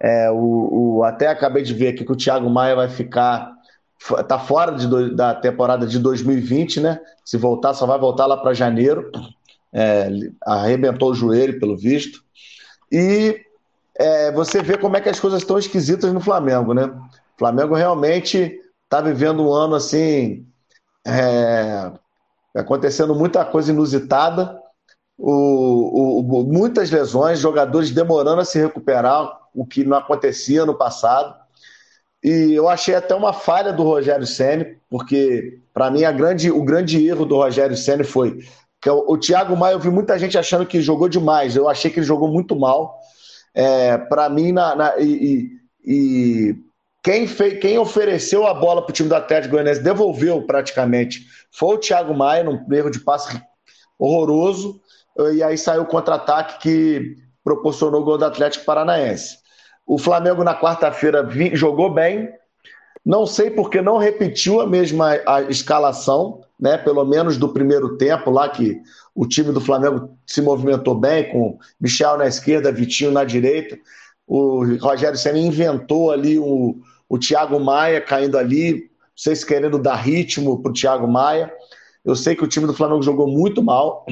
É, o, o, até acabei de ver aqui que o Thiago Maia vai ficar. Tá fora de, da temporada de 2020, né? Se voltar, só vai voltar lá para janeiro. É, arrebentou o joelho, pelo visto. E é, você vê como é que as coisas estão esquisitas no Flamengo, né? O Flamengo realmente está vivendo um ano assim, é, acontecendo muita coisa inusitada, o, o, muitas lesões, jogadores demorando a se recuperar, o que não acontecia no passado. E eu achei até uma falha do Rogério Ceni, porque para mim a grande, o grande erro do Rogério Ceni foi que o, o Thiago Maia, eu vi muita gente achando que jogou demais. Eu achei que ele jogou muito mal. É, para mim, na, na e, e, quem, fez, quem ofereceu a bola para o time do Atlético Goianiense devolveu praticamente foi o Thiago Maia, num erro de passe horroroso, e aí saiu o contra-ataque que proporcionou o gol do Atlético Paranaense. O Flamengo na quarta-feira jogou bem, não sei porque não repetiu a mesma a escalação, né? Pelo menos do primeiro tempo lá que o time do Flamengo se movimentou bem com Michel na esquerda, Vitinho na direita. O Rogério Senna inventou ali o, o Thiago Maia caindo ali, vocês querendo dar ritmo para o Thiago Maia. Eu sei que o time do Flamengo jogou muito mal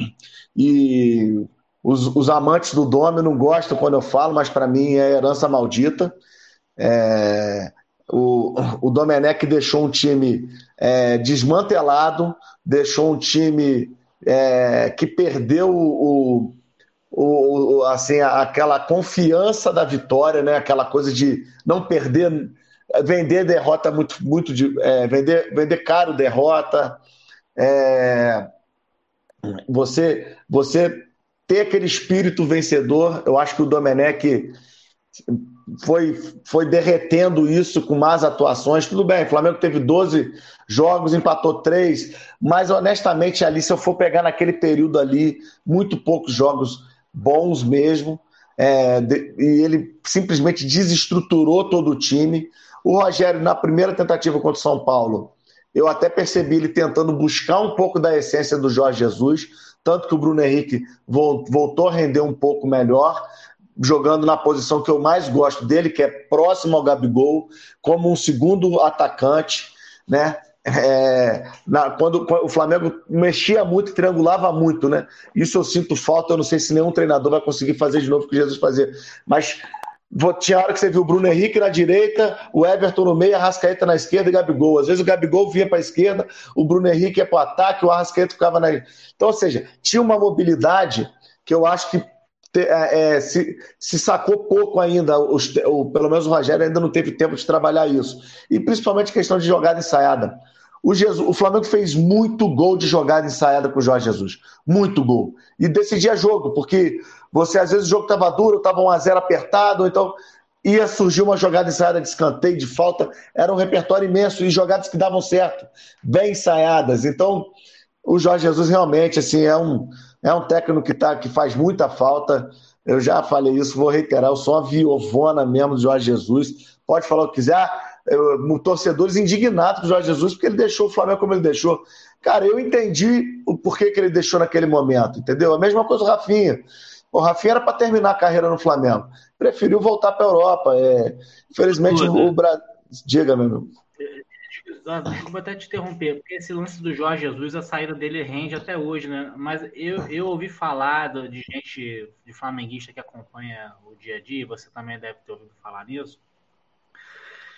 e os, os amantes do Dome não gostam quando eu falo, mas para mim é herança maldita. É, o, o Domenech deixou um time é, desmantelado, deixou um time é, que perdeu o, o, o, assim, aquela confiança da vitória, né? aquela coisa de não perder vender derrota muito, muito de, é, vender, vender caro derrota, é, você, você ter aquele espírito vencedor. Eu acho que o Domenech foi, foi derretendo isso com más atuações. Tudo bem, o Flamengo teve 12 jogos, empatou 3, mas honestamente, ali, se eu for pegar naquele período ali, muito poucos jogos bons mesmo. É, de, e ele simplesmente desestruturou todo o time. O Rogério, na primeira tentativa contra o São Paulo, eu até percebi ele tentando buscar um pouco da essência do Jorge Jesus, tanto que o Bruno Henrique voltou a render um pouco melhor, jogando na posição que eu mais gosto dele, que é próximo ao Gabigol, como um segundo atacante, né? É, na, quando, quando, o Flamengo mexia muito, triangulava muito, né? Isso eu sinto falta, eu não sei se nenhum treinador vai conseguir fazer de novo o que Jesus fazia. Mas tinha hora que você viu o Bruno Henrique na direita, o Everton no meio, a Arrascaeta na esquerda e Gabigol. Às vezes o Gabigol vinha para a esquerda, o Bruno Henrique ia para o ataque, o Arrascaeta ficava na. Então, ou seja, tinha uma mobilidade que eu acho que é, é, se, se, sacou pouco ainda, os, o, pelo menos o Rogério ainda não teve tempo de trabalhar isso. E principalmente questão de jogada ensaiada. O, Jesus, o Flamengo fez muito gol de jogada ensaiada com o Jorge Jesus. Muito gol. E decidia jogo, porque você, às vezes, o jogo estava duro, estava 1x0 apertado, então ia surgir uma jogada ensaiada de escanteio, de falta. Era um repertório imenso e jogadas que davam certo, bem ensaiadas. Então, o Jorge Jesus realmente assim, é, um, é um técnico que, tá, que faz muita falta. Eu já falei isso, vou reiterar. Eu sou uma viovona mesmo do Jorge Jesus. Pode falar o que quiser. Eu, torcedores indignados com o Jorge Jesus porque ele deixou o Flamengo como ele deixou. Cara, eu entendi o porquê que ele deixou naquele momento, entendeu? A mesma coisa o Rafinha. O Rafinha era para terminar a carreira no Flamengo. Preferiu voltar para a Europa. É... Infelizmente, o Brasil. Diga, meu amigo. desculpa até te interromper, porque esse lance do Jorge Jesus, a saída dele rende até hoje, né? Mas eu, eu ouvi falar de gente, de flamenguista que acompanha o dia a dia, você também deve ter ouvido falar nisso,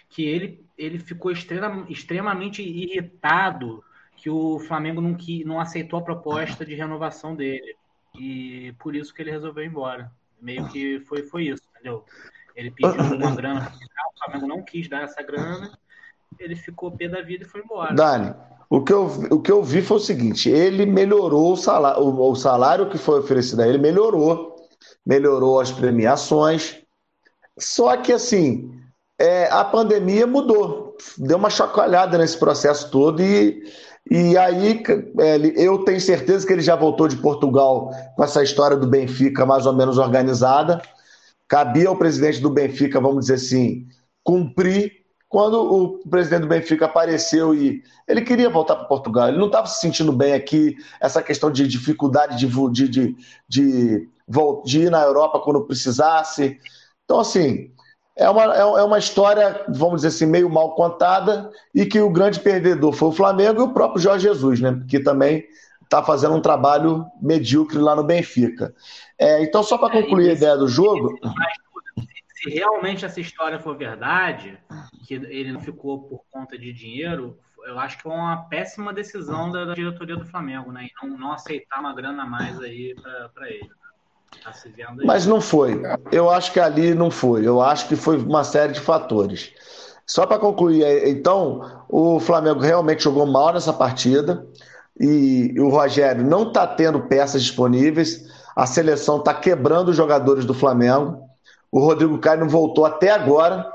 que ele, ele ficou extrema, extremamente irritado que o Flamengo não, que, não aceitou a proposta de renovação dele. E por isso que ele resolveu ir embora. Meio que foi, foi isso, entendeu? Ele pediu uma grana, o Flamengo não quis dar essa grana, ele ficou pé da vida e foi embora. Dani, o que, eu, o que eu vi foi o seguinte: ele melhorou o salário, o, o salário que foi oferecido a ele melhorou, melhorou as premiações. Só que assim, é, a pandemia mudou, deu uma chacoalhada nesse processo todo e, e aí é, eu tenho certeza que ele já voltou de Portugal com essa história do Benfica mais ou menos organizada. Cabia ao presidente do Benfica, vamos dizer assim, cumprir. Quando o presidente do Benfica apareceu e ele queria voltar para Portugal, ele não estava se sentindo bem aqui, essa questão de dificuldade de, de, de, de, de ir na Europa quando precisasse. Então, assim, é uma, é, é uma história, vamos dizer assim, meio mal contada e que o grande perdedor foi o Flamengo e o próprio Jorge Jesus, né? Que também está fazendo um trabalho medíocre lá no Benfica. É, então, só para concluir é, a ideia do jogo. Se realmente essa história for verdade, que ele não ficou por conta de dinheiro, eu acho que é uma péssima decisão da, da diretoria do Flamengo, né? E não, não aceitar uma grana a mais aí para ele. Tá Mas não foi. Eu acho que ali não foi. Eu acho que foi uma série de fatores. Só para concluir, é, então, o Flamengo realmente jogou mal nessa partida e o Rogério não está tendo peças disponíveis. A seleção está quebrando os jogadores do Flamengo. O Rodrigo Caio não voltou até agora.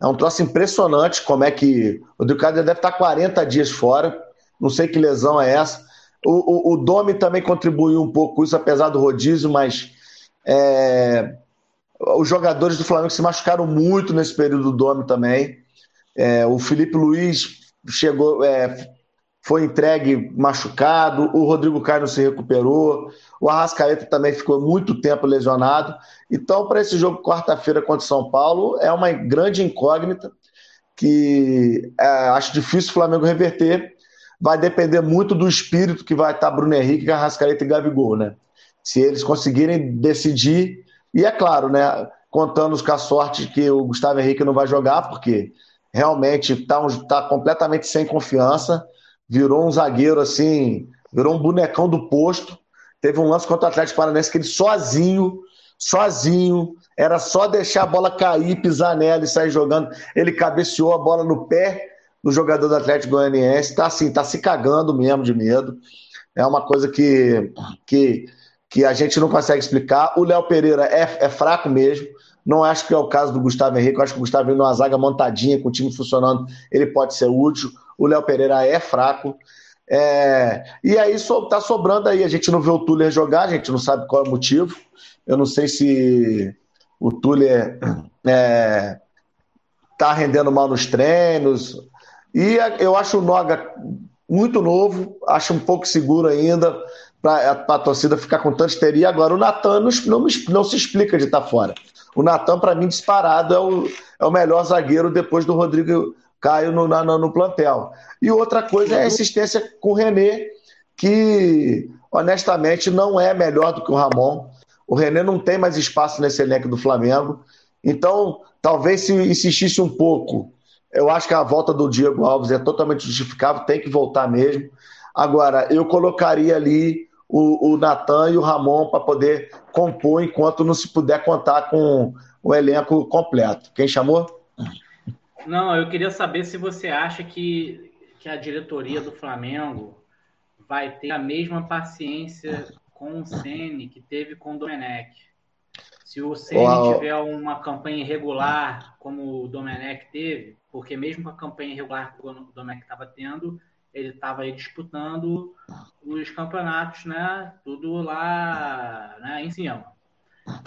É um troço impressionante como é que. O Rodrigo Caio deve estar 40 dias fora. Não sei que lesão é essa. O, o, o Domi também contribuiu um pouco isso, apesar do rodízio, mas é, os jogadores do Flamengo se machucaram muito nesse período do Dome também. É, o Felipe Luiz chegou, é, foi entregue machucado, o Rodrigo Caio não se recuperou, o Arrascaeta também ficou muito tempo lesionado. Então, para esse jogo quarta-feira contra o São Paulo, é uma grande incógnita que é, acho difícil o Flamengo reverter. Vai depender muito do espírito que vai estar Bruno Henrique, Arrascaeta e Gabigol, né? Se eles conseguirem decidir. E é claro, né? Contando com a sorte que o Gustavo Henrique não vai jogar, porque realmente está um, tá completamente sem confiança. Virou um zagueiro assim, virou um bonecão do posto. Teve um lance contra o Atlético Paranaense que ele sozinho, sozinho, era só deixar a bola cair, pisar nela e sair jogando. Ele cabeceou a bola no pé do jogador do Atlético Goianiense. Tá assim, tá se cagando mesmo de medo. É uma coisa que, que que a gente não consegue explicar. O Léo Pereira é, é, fraco mesmo. Não acho que é o caso do Gustavo Henrique. Eu acho que o Gustavo Henrique, numa zaga montadinha, com o time funcionando, ele pode ser útil. O Léo Pereira é fraco. É... E aí está sobrando aí. A gente não vê o Tuller jogar, a gente não sabe qual é o motivo. Eu não sei se o Tuller é... tá rendendo mal nos treinos. E eu acho o Noga muito novo, acho um pouco seguro ainda para a torcida ficar com tanta histeria. Agora, o Natan não, não, não, se explica de estar tá fora. O Natan, para mim, disparado, é o, é o melhor zagueiro depois do Rodrigo Caio no, na, no plantel. E outra coisa é a insistência com o René, que honestamente não é melhor do que o Ramon. O René não tem mais espaço nesse elenco do Flamengo. Então, talvez se insistisse um pouco, eu acho que a volta do Diego Alves é totalmente justificável, tem que voltar mesmo. Agora, eu colocaria ali o, o Natan e o Ramon para poder compor enquanto não se puder contar com o elenco completo. Quem chamou? Não, eu queria saber se você acha que, que a diretoria do Flamengo vai ter a mesma paciência com o Ceni que teve com o Domenech. Se o Ceni tiver uma campanha irregular, como o Domenech teve, porque mesmo com a campanha irregular que o Domenech estava tendo, ele estava aí disputando os campeonatos, né? Tudo lá né, em cima.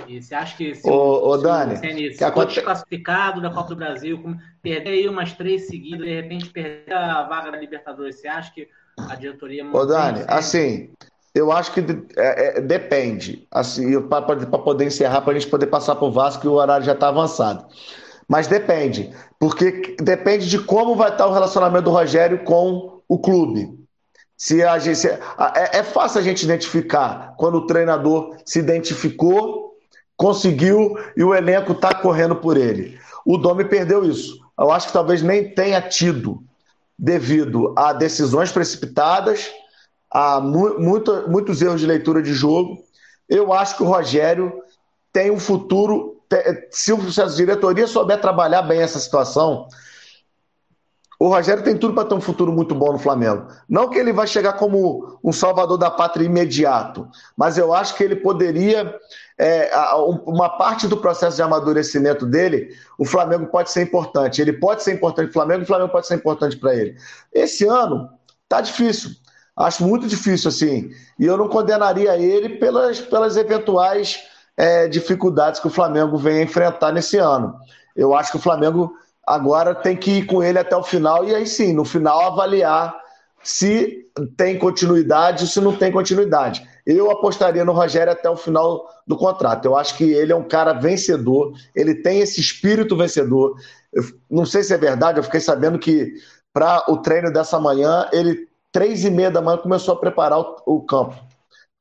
E você acha que se, ô, ô, Dani, o CNI for aconte... desclassificado da Copa do Brasil, perder aí umas três seguidas, de repente perder a vaga da Libertadores, você acha que a diretoria... Ô, Dani, assim, eu acho que é, é, depende. Assim, para poder encerrar, para a gente poder passar para o Vasco, que o horário já está avançado. Mas depende, porque depende de como vai estar o relacionamento do Rogério com o clube. Se a gente, é, é fácil a gente identificar quando o treinador se identificou, conseguiu e o elenco está correndo por ele. O Domi perdeu isso. Eu acho que talvez nem tenha tido, devido a decisões precipitadas, a mu muito, muitos erros de leitura de jogo. Eu acho que o Rogério tem um futuro. Se a diretoria souber trabalhar bem essa situação, o Rogério tem tudo para ter um futuro muito bom no Flamengo. Não que ele vai chegar como um salvador da pátria imediato, mas eu acho que ele poderia é, uma parte do processo de amadurecimento dele, o Flamengo pode ser importante. Ele pode ser importante para o Flamengo o Flamengo pode ser importante para ele. Esse ano tá difícil. Acho muito difícil, assim. E eu não condenaria ele pelas, pelas eventuais é, dificuldades que o Flamengo vem enfrentar nesse ano. Eu acho que o Flamengo agora tem que ir com ele até o final e aí sim, no final, avaliar se tem continuidade ou se não tem continuidade. Eu apostaria no Rogério até o final do contrato. Eu acho que ele é um cara vencedor, ele tem esse espírito vencedor. Eu não sei se é verdade, eu fiquei sabendo que para o treino dessa manhã, ele, três e meia da manhã, começou a preparar o, o campo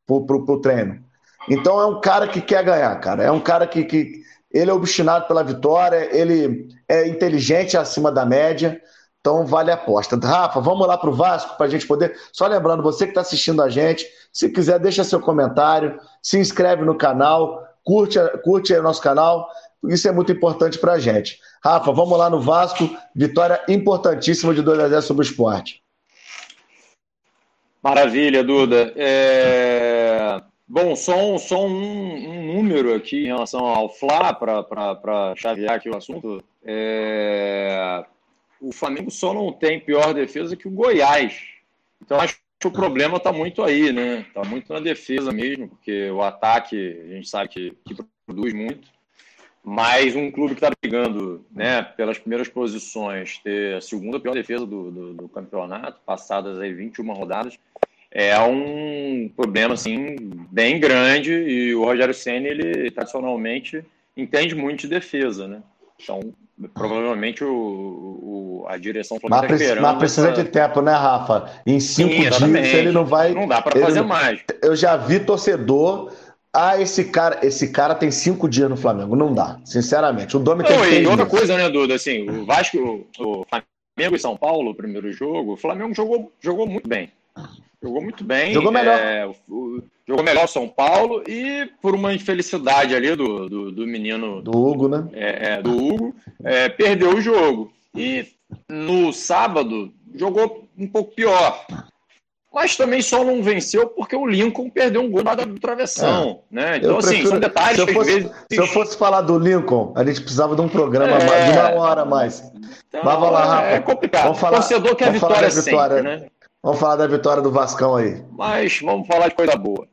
para o treino. Então é um cara que quer ganhar, cara. É um cara que, que ele é obstinado pela vitória, ele é inteligente acima da média. Então vale a aposta. Rafa, vamos lá para o Vasco para a gente poder. Só lembrando, você que está assistindo a gente, se quiser, deixa seu comentário, se inscreve no canal, curte, curte o nosso canal. Isso é muito importante para a gente. Rafa, vamos lá no Vasco. Vitória importantíssima de 2 a 0 sobre o esporte. Maravilha, Duda. É... Bom, só, um, só um, um, número aqui em relação ao Fla, para chavear aqui o assunto. É o Flamengo só não tem pior defesa que o Goiás. Então acho que o problema está muito aí, né? Está muito na defesa mesmo, porque o ataque a gente sabe que, que produz muito. Mas um clube que está brigando né, pelas primeiras posições, ter a segunda pior defesa do, do, do, campeonato, passadas aí 21 rodadas, é um problema assim, bem grande. E o Rogério Senna, ele tradicionalmente entende muito de defesa. Né? Então, provavelmente o, o, a direção Flamengo mas, tá mas precisa de tempo, né, Rafa? Em cinco Sim, dias ele não vai. Não dá para fazer mais. Eu já vi torcedor. Ah, esse cara, esse cara tem cinco dias no Flamengo. Não dá, sinceramente. O Domi tem não, E outra coisa, né, Duda? Assim, o Vasco, o Flamengo e São Paulo, o primeiro jogo, o Flamengo jogou, jogou muito bem. Jogou muito bem. Jogou melhor. É, o, jogou melhor São Paulo e por uma infelicidade ali do, do, do menino. Do Hugo, né? É, é, do Hugo, é, perdeu o jogo. E no sábado jogou um pouco pior. Mas também só não venceu porque o Lincoln perdeu um gol na do travessão. É. Né? Então, eu assim, prefiro... são detalhes se eu, fosse, vezes... se eu fosse falar do Lincoln, a gente precisava de um programa é. de uma hora a mais. Então, Mas vamos lá. É complicado. Vamos falar, o torcedor quer vitória, vitória sempre, né? Vamos falar da vitória do Vascão aí. Mas vamos falar de coisa boa.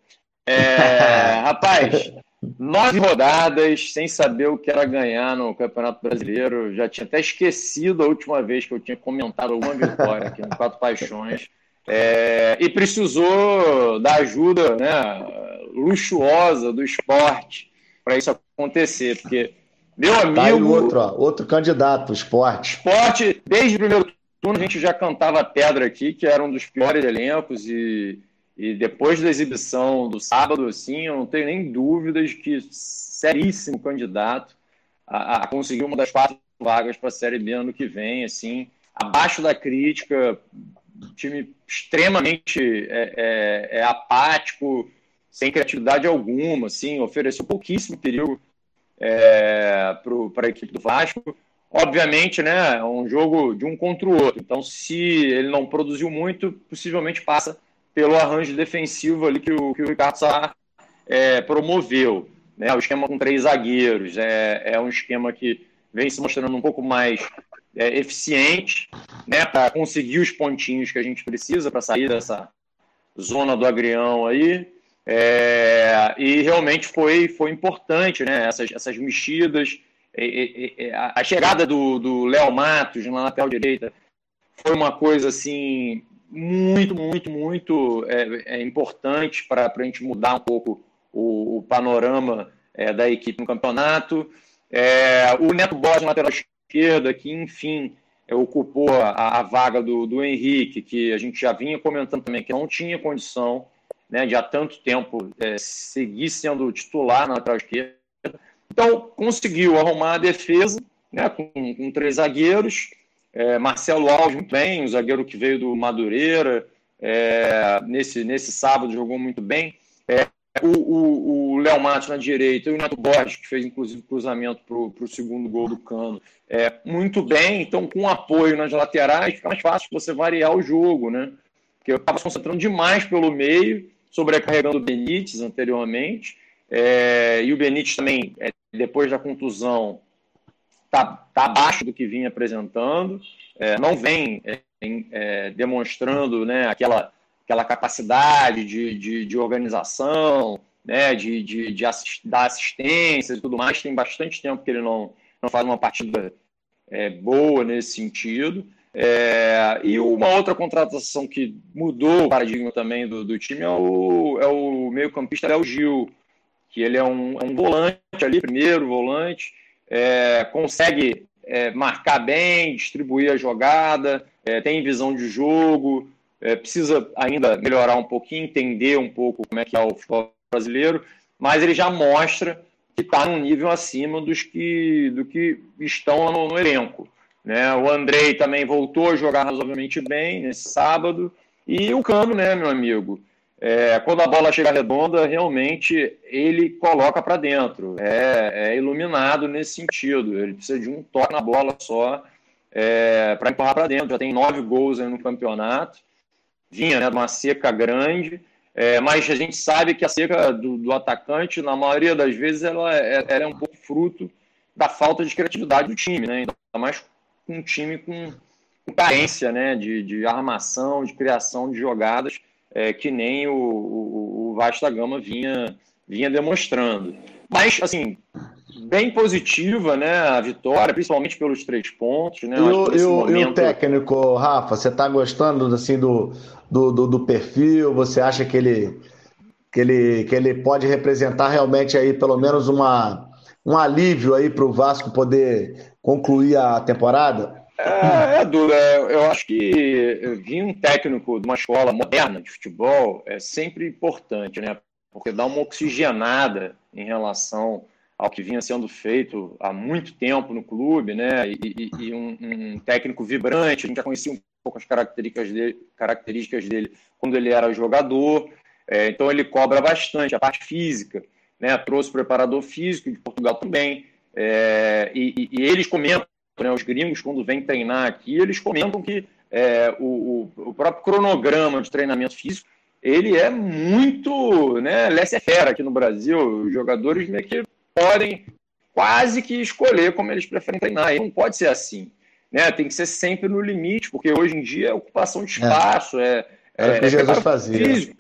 É, rapaz, nove rodadas sem saber o que era ganhar no Campeonato Brasileiro. Já tinha até esquecido a última vez que eu tinha comentado alguma vitória aqui no Quatro Paixões. É, e precisou da ajuda né, luxuosa do esporte para isso acontecer, porque meu amigo. Tá outro, ó, outro candidato, esporte. Esporte, desde o primeiro turno a gente já cantava pedra aqui, que era um dos piores elencos, e, e depois da exibição do sábado, assim, eu não tenho nem dúvidas que seríssimo candidato a, a conseguir uma das quatro vagas para a Série B ano que vem, assim, abaixo da crítica, time extremamente é, é, é apático, sem criatividade alguma, assim, ofereceu pouquíssimo perigo é, para a equipe do Vasco. Obviamente, né, é um jogo de um contra o outro. Então, se ele não produziu muito, possivelmente passa pelo arranjo defensivo ali que o, que o Ricardo Sá é, promoveu. Né? O esquema com três zagueiros é, é um esquema que vem se mostrando um pouco mais é, eficiente né, para conseguir os pontinhos que a gente precisa para sair dessa zona do agrião aí. É, e realmente foi, foi importante né, essas, essas mexidas a chegada do Léo Matos na lateral direita foi uma coisa assim muito, muito, muito é, é importante para a gente mudar um pouco o, o panorama é, da equipe no campeonato. É, o Neto Borges na lateral esquerda, que enfim ocupou a, a, vaga do, do Henrique, que a gente já vinha comentando também, que não tinha condição né, de há tanto tempo é, seguir sendo titular na lateral esquerda. Então, conseguiu arrumar a defesa né, com, com três zagueiros. É, Marcelo Alves, muito bem, o zagueiro que veio do Madureira, é, nesse, nesse sábado jogou muito bem. É, o, Léo Matos na direita e o Neto Borges, que fez inclusive cruzamento para o segundo gol do Cano, é, muito bem. Então, com apoio nas laterais, fica mais fácil você variar o jogo, né? Porque eu estava se concentrando demais pelo meio, sobrecarregando o Benítez anteriormente. É, e o Benítez também, é, depois da contusão, está tá abaixo do que vinha apresentando, é, não vem é, é, demonstrando né, aquela, aquela capacidade de, de, de organização, né, de, de, de assist, dar assistência e tudo mais. Tem bastante tempo que ele não, não faz uma partida é, boa nesse sentido. É, e uma outra contratação que mudou o paradigma também do, do time é o, é o meio-campista Léo Gil, que ele é um, é um volante ali, primeiro volante, é, consegue é, marcar bem, distribuir a jogada, é, tem visão de jogo, é, precisa ainda melhorar um pouquinho, entender um pouco como é que é o futebol brasileiro, mas ele já mostra que está num nível acima dos que, do que estão no, no elenco. Né? O Andrei também voltou a jogar razoavelmente bem nesse sábado, e o Cano, né, meu amigo? É, quando a bola chega redonda, realmente ele coloca para dentro. É, é, iluminado nesse sentido. Ele precisa de um toque na bola só é, para empurrar para dentro. Já tem nove gols no campeonato. Vinha né, de uma seca grande, é, mas a gente sabe que a seca do, do atacante, na maioria das vezes, ela é, ela é, um pouco fruto da falta de criatividade do time, né? ainda mais um time com, com carência né, de, de armação, de criação de jogadas é, que nem o, o, o Vasta Gama vinha, vinha demonstrando. Mas, assim, bem positiva, né, a vitória, principalmente pelos três pontos, né? E o, e, o, momento... e o, técnico, Rafa, você está gostando assim do, do, do, do, perfil? Você acha que ele, que ele que ele pode representar realmente aí pelo menos uma um alívio aí para o Vasco poder concluir a temporada? É, Edu, é, eu acho que vir um técnico de uma escola moderna de futebol é sempre importante, né? Porque dá uma oxigenada em relação ao que vinha sendo feito há muito tempo no clube, né? E, e, e um, um, técnico vibrante, a gente já conhecia um pouco as características dele, características dele quando ele era jogador, é, então ele cobra bastante a parte física, né? Trouxe preparador físico de Portugal também, é, e, e eles comentam né, os gringos, quando vêm treinar aqui, eles comentam que é, o, o, próprio cronograma de treinamento físico ele é muito né, laissez-faire aqui no Brasil. Os jogadores meio que podem quase que escolher como eles preferem treinar. E não pode ser assim. Né? Tem que ser sempre no limite, porque hoje em dia é ocupação de espaço, é, é, é, é Jesus fazia. físico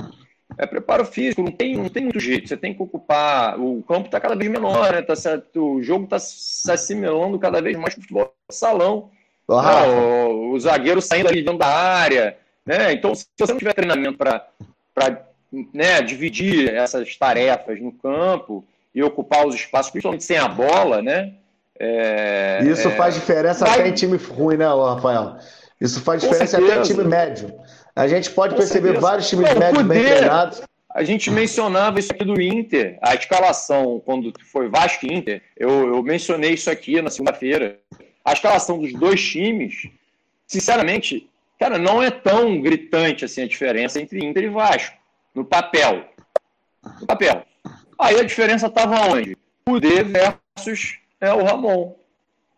é preparo físico, não tem, não tem muito jeito. Você tem que ocupar. O campo está cada vez menor, né? Tá certo, o jogo está se assimilando cada vez mais para o futebol salão. Oh, né? o, o, zagueiro saindo ali dentro da área. Né? Então, se você não tiver treinamento para né, dividir essas tarefas no campo e ocupar os espaços, principalmente sem a bola, né? É, Isso é, faz diferença vai... até em time ruim, né, Rafael? Isso faz diferença até em time médio. A gente pode Com perceber certeza. vários times médios bem treinados. A gente mencionava isso aqui do Inter, a escalação, quando foi Vasco e Inter, eu, eu mencionei isso aqui na segunda-feira. A escalação dos dois times, sinceramente, cara, não é tão gritante assim a diferença entre Inter e Vasco, no papel. No papel. Aí a diferença estava onde? O D versus é, o Ramon.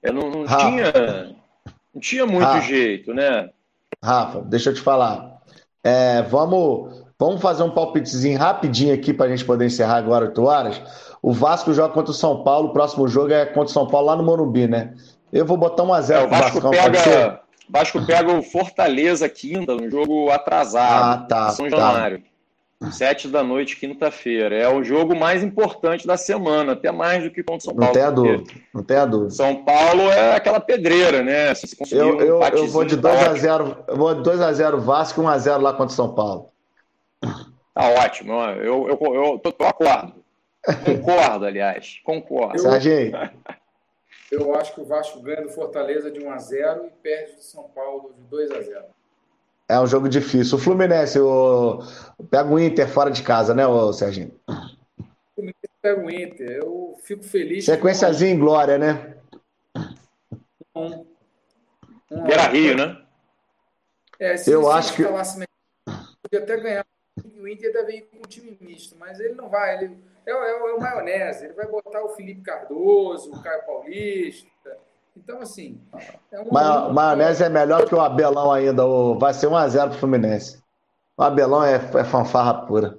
Eu não, não tinha, não tinha muito jeito, né? Rafa, deixa eu te falar. É, vamos, vamos fazer um palpitezinho rapidinho aqui para a gente poder encerrar agora 8 horas. O Vasco joga contra o São Paulo, o próximo jogo é contra o São Paulo lá no Morumbi, né? Eu vou botar um a 0 é, o Vasco Vascão, pega, Vasco pega o Fortaleza quinta, um jogo atrasado. Ah, tá. São tá. Januário. Sete da noite, quinta-feira. É o jogo mais importante da semana, até mais do que contra São Paulo. Não tem a dúvida. Não tem a dúvida. São Paulo é aquela pedreira, né? Se eu, eu, um eu vou de 2x0. Eu vou de 2x0 Vasco e 1x0 lá contra São Paulo. Tá ótimo. Eu, eu, eu, eu, tô, eu acordo. Concordo, aliás. Concordo. Serginho. eu acho que o Vasco ganha do Fortaleza de 1 a 0 e perde do São Paulo de 2 a 0 É um jogo difícil. O Fluminense o... pega o Inter fora de casa, né, ô Serginho? O Fluminense pega o Inter. Eu fico feliz. Sequenciazinha em glória, né? Um, um, Beira Rio, né? É, se eu acho que. Podia até ganhar. O Inter deve ir com o time misto, mas ele não vai. Ele é, é, é o maionese. Ele vai botar o Felipe Cardoso, o Caio Paulista. Então, assim. É um... Ma maionese é melhor que o Abelão ainda. Vai ser 1x0 pro Fluminense. O Abelão é, é fanfarra pura.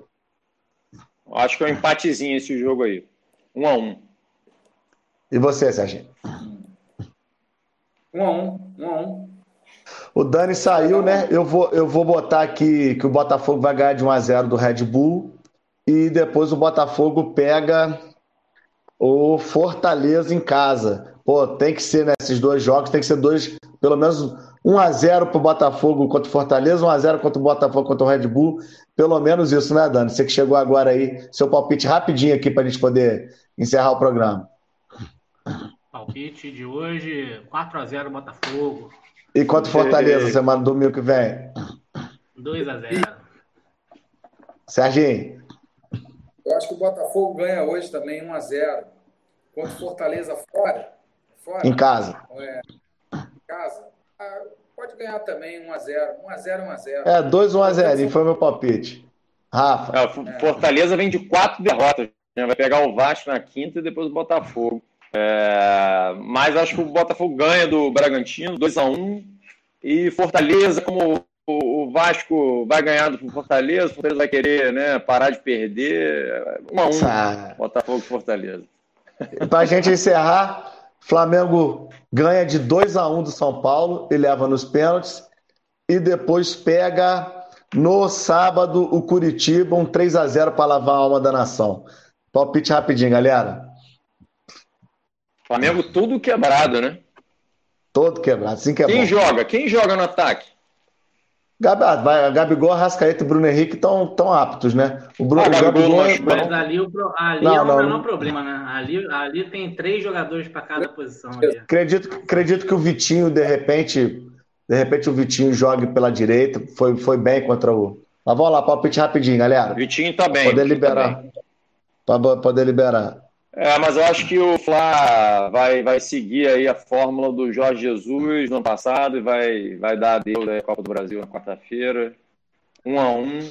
Acho que é um empatezinho esse jogo aí. 1 x 1 E você, Serginho? 1 x 1 1 x 1 o Dani saiu, né? Eu vou, eu vou botar aqui que o Botafogo vai ganhar de 1 a 0 do Red Bull e depois o Botafogo pega o Fortaleza em casa. Pô, tem que ser nesses dois jogos, tem que ser dois, pelo menos 1 a 0 pro Botafogo contra o Fortaleza, 1 a 0 contra o Botafogo contra o Red Bull. Pelo menos isso, né, Dani? Você que chegou agora aí, seu palpite rapidinho aqui para a gente poder encerrar o programa. Palpite de hoje, 4 a 0 Botafogo. E quanto Fortaleza você manda domingo que vem? 2 a 0 Serginho. Eu acho que o Botafogo ganha hoje também 1 a 0 Quanto Fortaleza fora? Fora em casa. É, em casa. Ah, pode ganhar também 1 a 0 1 a 0 1 a 0 É, 2 1 a 0 e foi meu palpite. Rafa. É, Fortaleza vem de quatro derrotas. Né? Vai pegar o Vasco na quinta e depois o Botafogo. É, mas acho que o Botafogo ganha do Bragantino, 2 a 1 E Fortaleza, como o Vasco vai ganhar do Fortaleza, o Fortaleza vai querer né, parar de perder. 1 a 1 ah. Botafogo e Fortaleza. Para a gente encerrar, Flamengo ganha de 2 a 1 do São Paulo e leva nos pênaltis. E depois pega no sábado o Curitiba, um 3 a 0 para lavar a alma da nação. Palpite rapidinho, galera. Flamengo tudo quebrado, né? Todo quebrado, assim que é Quem joga? Quem joga no ataque? Gabi, Gabigol, Arrascaeta e Bruno Henrique estão aptos, né? O Bruno ah, Gabigol, Gabigol mas ali, o, ali não, é um não. problema, né? Ali, ali tem três jogadores para cada posição. Ali. Acredito, acredito que o Vitinho, de repente, de repente o Vitinho jogue pela direita. Foi, foi bem contra o. Mas vamos lá, palpite rapidinho, galera. Vitinho tá bem. Poder liberar. Tá para poder liberar. É, mas eu acho que o Fla vai, vai seguir aí a fórmula do Jorge Jesus no ano passado e vai, vai dar adeus à Copa do Brasil na quarta-feira, um a um.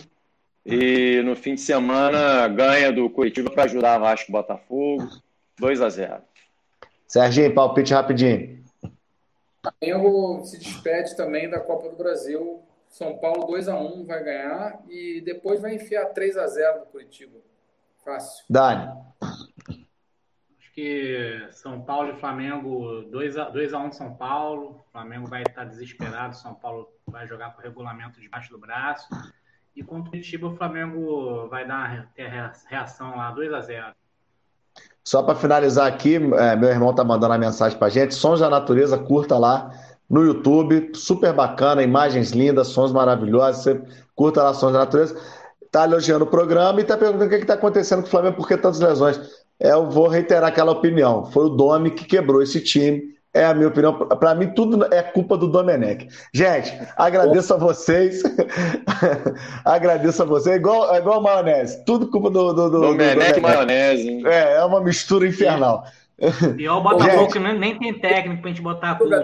E no fim de semana ganha do Curitiba para ajudar a Vasco Botafogo, 2 a 0 Serginho, palpite rapidinho. Flamengo se despede também da Copa do Brasil. São Paulo 2 a 1 vai ganhar e depois vai enfiar 3 a 0 no Curitiba. Fácil. Dani que São Paulo e Flamengo, 2 a 1 um São Paulo, Flamengo vai estar desesperado, São Paulo vai jogar com o regulamento debaixo do braço. E contra o Curitiba, o Flamengo vai dar ter reação lá, 2 a 0 Só para finalizar aqui, é, meu irmão tá mandando a mensagem para gente. Sons da Natureza, curta lá no YouTube, super bacana, imagens lindas, sons maravilhosos. Você curta lá Sons da Natureza. Tá elogiando o programa e tá perguntando o que, está acontecendo com o Flamengo, por que tantas lesões eu vou reiterar aquela opinião. Foi o Domi que quebrou esse time. É a minha opinião. Para mim, tudo é culpa do Domenech. Gente, agradeço a vocês. agradeço a vocês. Igual, igual maionese. Tudo culpa do, do, do Domenech e maionese. É, é uma mistura infernal. E o Botafogo gente... que nem tem técnico pra gente botar a culpa.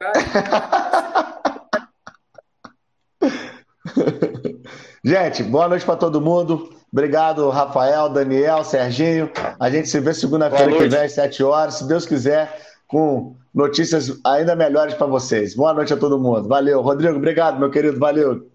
gente, boa noite para todo mundo. Obrigado, Rafael, Daniel, Serginho. A gente se vê segunda-feira que vem às 7 horas, se Deus quiser, com notícias ainda melhores para vocês. Boa noite a todo mundo. Valeu. Rodrigo, obrigado, meu querido. Valeu.